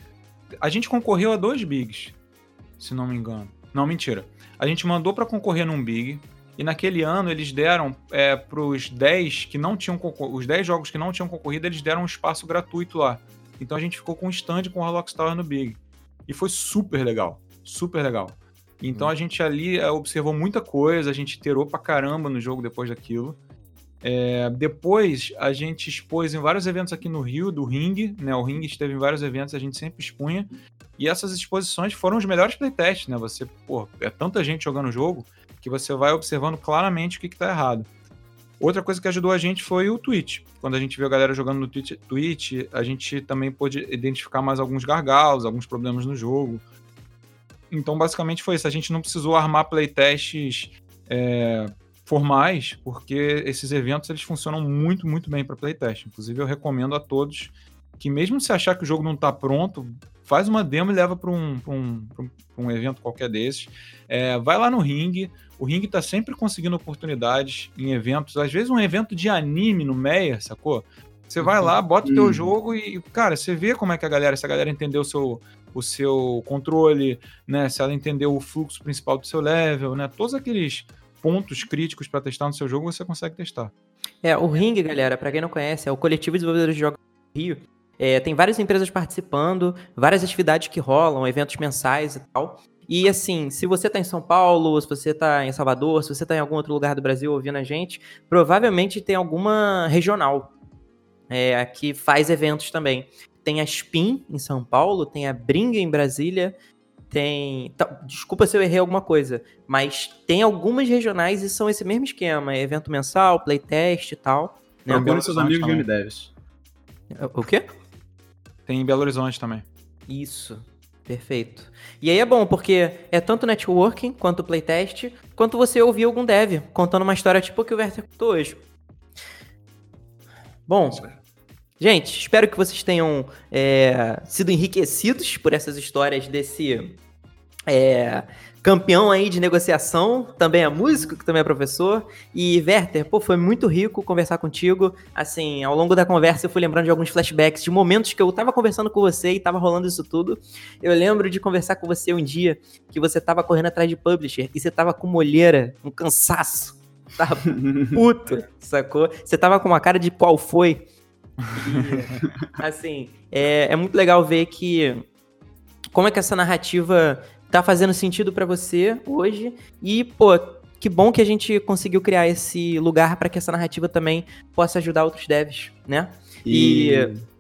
A gente concorreu a dois Bigs, se não me engano. Não, mentira. A gente mandou para concorrer num Big. E naquele ano eles deram é, para os 10 que não tinham os 10 jogos que não tinham concorrido, eles deram um espaço gratuito lá. Então a gente ficou com um stand com o Harlock Tower no Big. E foi super legal. Super legal. Então hum. a gente ali é, observou muita coisa, a gente terou pra caramba no jogo depois daquilo. É, depois a gente expôs em vários eventos aqui no Rio, do Ring, né? O Ring esteve em vários eventos, a gente sempre expunha. E essas exposições foram os melhores playtests, né? Você, pô, é tanta gente jogando o jogo que você vai observando claramente o que, está errado. Outra coisa que ajudou a gente foi o Twitch. Quando a gente viu a galera jogando no Twitch, Twitch a gente também pôde identificar mais alguns gargalos, alguns problemas no jogo. Então, basicamente foi isso. A gente não precisou armar playtests é, formais, porque esses eventos eles funcionam muito, muito bem para playtest. Inclusive, eu recomendo a todos que, mesmo se achar que o jogo não está pronto, faz uma demo e leva para um, um, um, evento qualquer desses. É, vai lá no Ring. O Ring está sempre conseguindo oportunidades em eventos. Às vezes, um evento de anime no Meia, sacou? Você vai lá, bota o teu uhum. jogo e, cara, você vê como é que a galera, se a galera entendeu o seu, o seu controle, né? Se ela entendeu o fluxo principal do seu level, né? Todos aqueles pontos críticos para testar no seu jogo, você consegue testar. É, o Ring, galera, para quem não conhece, é o coletivo de desenvolvedores de jogos do Rio. É, tem várias empresas participando, várias atividades que rolam, eventos mensais e tal. E assim, se você está em São Paulo, se você está em Salvador, se você está em algum outro lugar do Brasil ouvindo a gente, provavelmente tem alguma regional é, que faz eventos também. Tem a Spin em São Paulo, tem a Bring em Brasília, tem. Tá, desculpa se eu errei alguma coisa, mas tem algumas regionais e são esse mesmo esquema: evento mensal, playtest e tal. Né? Procure seus amigos Game Devs. O quê? Tem em Belo Horizonte também. Isso. Perfeito. E aí é bom, porque é tanto networking quanto playtest, quanto você ouvir algum dev contando uma história tipo que o Werther contou hoje. Bom, Gente, espero que vocês tenham é, sido enriquecidos por essas histórias desse é, campeão aí de negociação, também é músico, que também é professor. E Werther, pô, foi muito rico conversar contigo. Assim, ao longo da conversa eu fui lembrando de alguns flashbacks de momentos que eu tava conversando com você e tava rolando isso tudo. Eu lembro de conversar com você um dia que você tava correndo atrás de publisher e você tava com molheira, um cansaço. Tava puto, sacou? Você tava com uma cara de qual foi. E, assim, é, é muito legal ver que como é que essa narrativa tá fazendo sentido para você hoje e, pô, que bom que a gente conseguiu criar esse lugar para que essa narrativa também possa ajudar outros devs, né? E... e...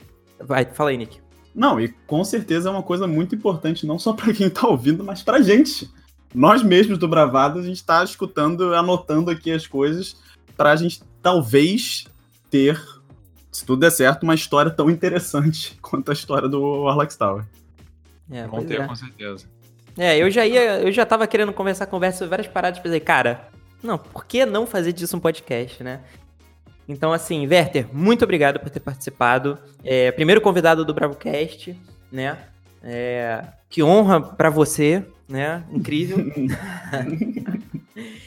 Vai, fala aí, Nick. Não, e com certeza é uma coisa muito importante, não só para quem tá ouvindo, mas pra gente. Nós mesmos do Bravado, a gente tá escutando, anotando aqui as coisas pra gente talvez ter se tudo der certo, uma história tão interessante quanto a história do Warlock Tower. É, Vão ter, é. com certeza. É, eu já ia, eu já tava querendo conversar conversa sobre várias paradas, pensei, cara, Não, por que não fazer disso um podcast, né? Então, assim, Werther, muito obrigado por ter participado. É, primeiro convidado do BravoCast, né? É, que honra para você, né? Incrível.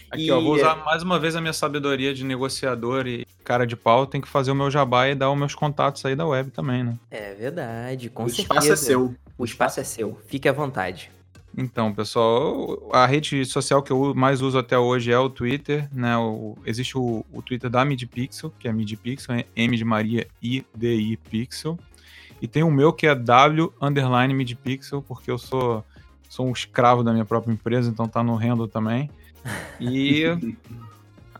Aqui, e... ó, vou usar mais uma vez a minha sabedoria de negociador e cara de pau. Tem que fazer o meu jabá e dar os meus contatos aí da web também, né? É verdade, com o certeza. O espaço é seu. O espaço é seu. Fique à vontade. Então, pessoal, a rede social que eu mais uso até hoje é o Twitter, né? O, existe o, o, Twitter da MidPixel, que é MidPixel, é M de Maria I D I Pixel. E tem o meu que é W underline MidPixel, porque eu sou, sou um escravo da minha própria empresa, então tá no handle também. E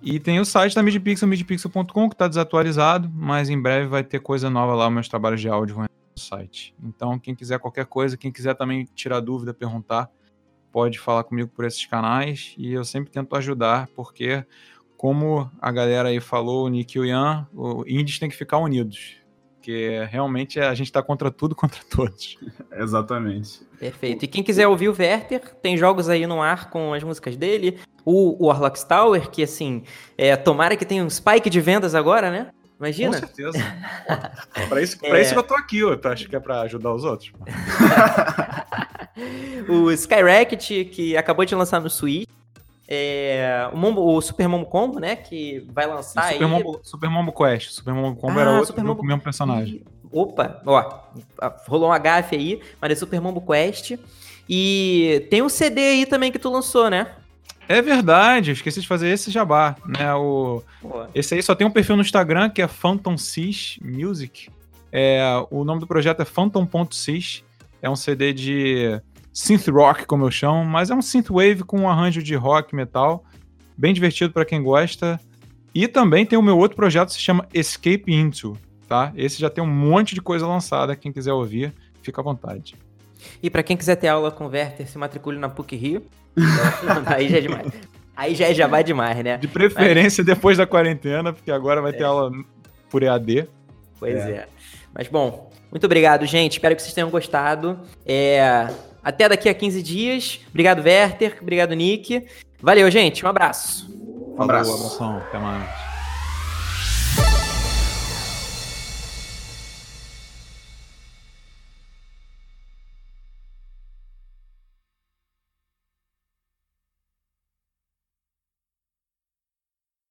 E tem o site da MidPixel, midpixel.com, que está desatualizado, mas em breve vai ter coisa nova lá, meus trabalhos de áudio vão site. Então, quem quiser qualquer coisa, quem quiser também tirar dúvida, perguntar, pode falar comigo por esses canais e eu sempre tento ajudar, porque como a galera aí falou, o Nick e o Ian, o indies tem que ficar unidos. Porque realmente a gente está contra tudo, contra todos. Exatamente. Perfeito. E quem quiser ouvir o Werther, tem jogos aí no ar com as músicas dele. O Warlock's Tower, que assim, é, tomara que tenha um spike de vendas agora, né? Imagina. Com certeza. pra isso, pra é... isso que eu tô aqui, ó. Acho que é pra ajudar os outros. o Skyracket, que acabou de lançar no Switch. É, o, Mombo, o, Super Mombo Combo, né? Que vai lançar Super aí. Mombo, Super Mombo Quest. Super Mombo Combo ah, era outro Super Mombo... mesmo personagem. Opa, ó. Rolou um gafe aí, mas é Super Mombo Quest. E tem um CD aí também que tu lançou, né? É verdade, eu esqueci de fazer esse jabá, né? O, esse aí só tem um perfil no Instagram que é Phantom Sys Music. É, o nome do projeto é Phantom.sys. É um CD de synth rock, como eu chamo, mas é um synth wave com um arranjo de rock metal, bem divertido para quem gosta. E também tem o meu outro projeto que se chama Escape Into, tá? Esse já tem um monte de coisa lançada, quem quiser ouvir, fica à vontade. E para quem quiser ter aula com Werther, se matricule na PUC Rio. aí já é demais. Aí já, é, já vai demais, né? De preferência Mas... depois da quarentena, porque agora vai ter é. aula por EAD. Pois é. é. Mas bom, muito obrigado, gente. Espero que vocês tenham gostado. É... Até daqui a 15 dias. Obrigado, Werther. Obrigado, Nick. Valeu, gente. Um abraço. Um abraço. Falou, abração. Até mais.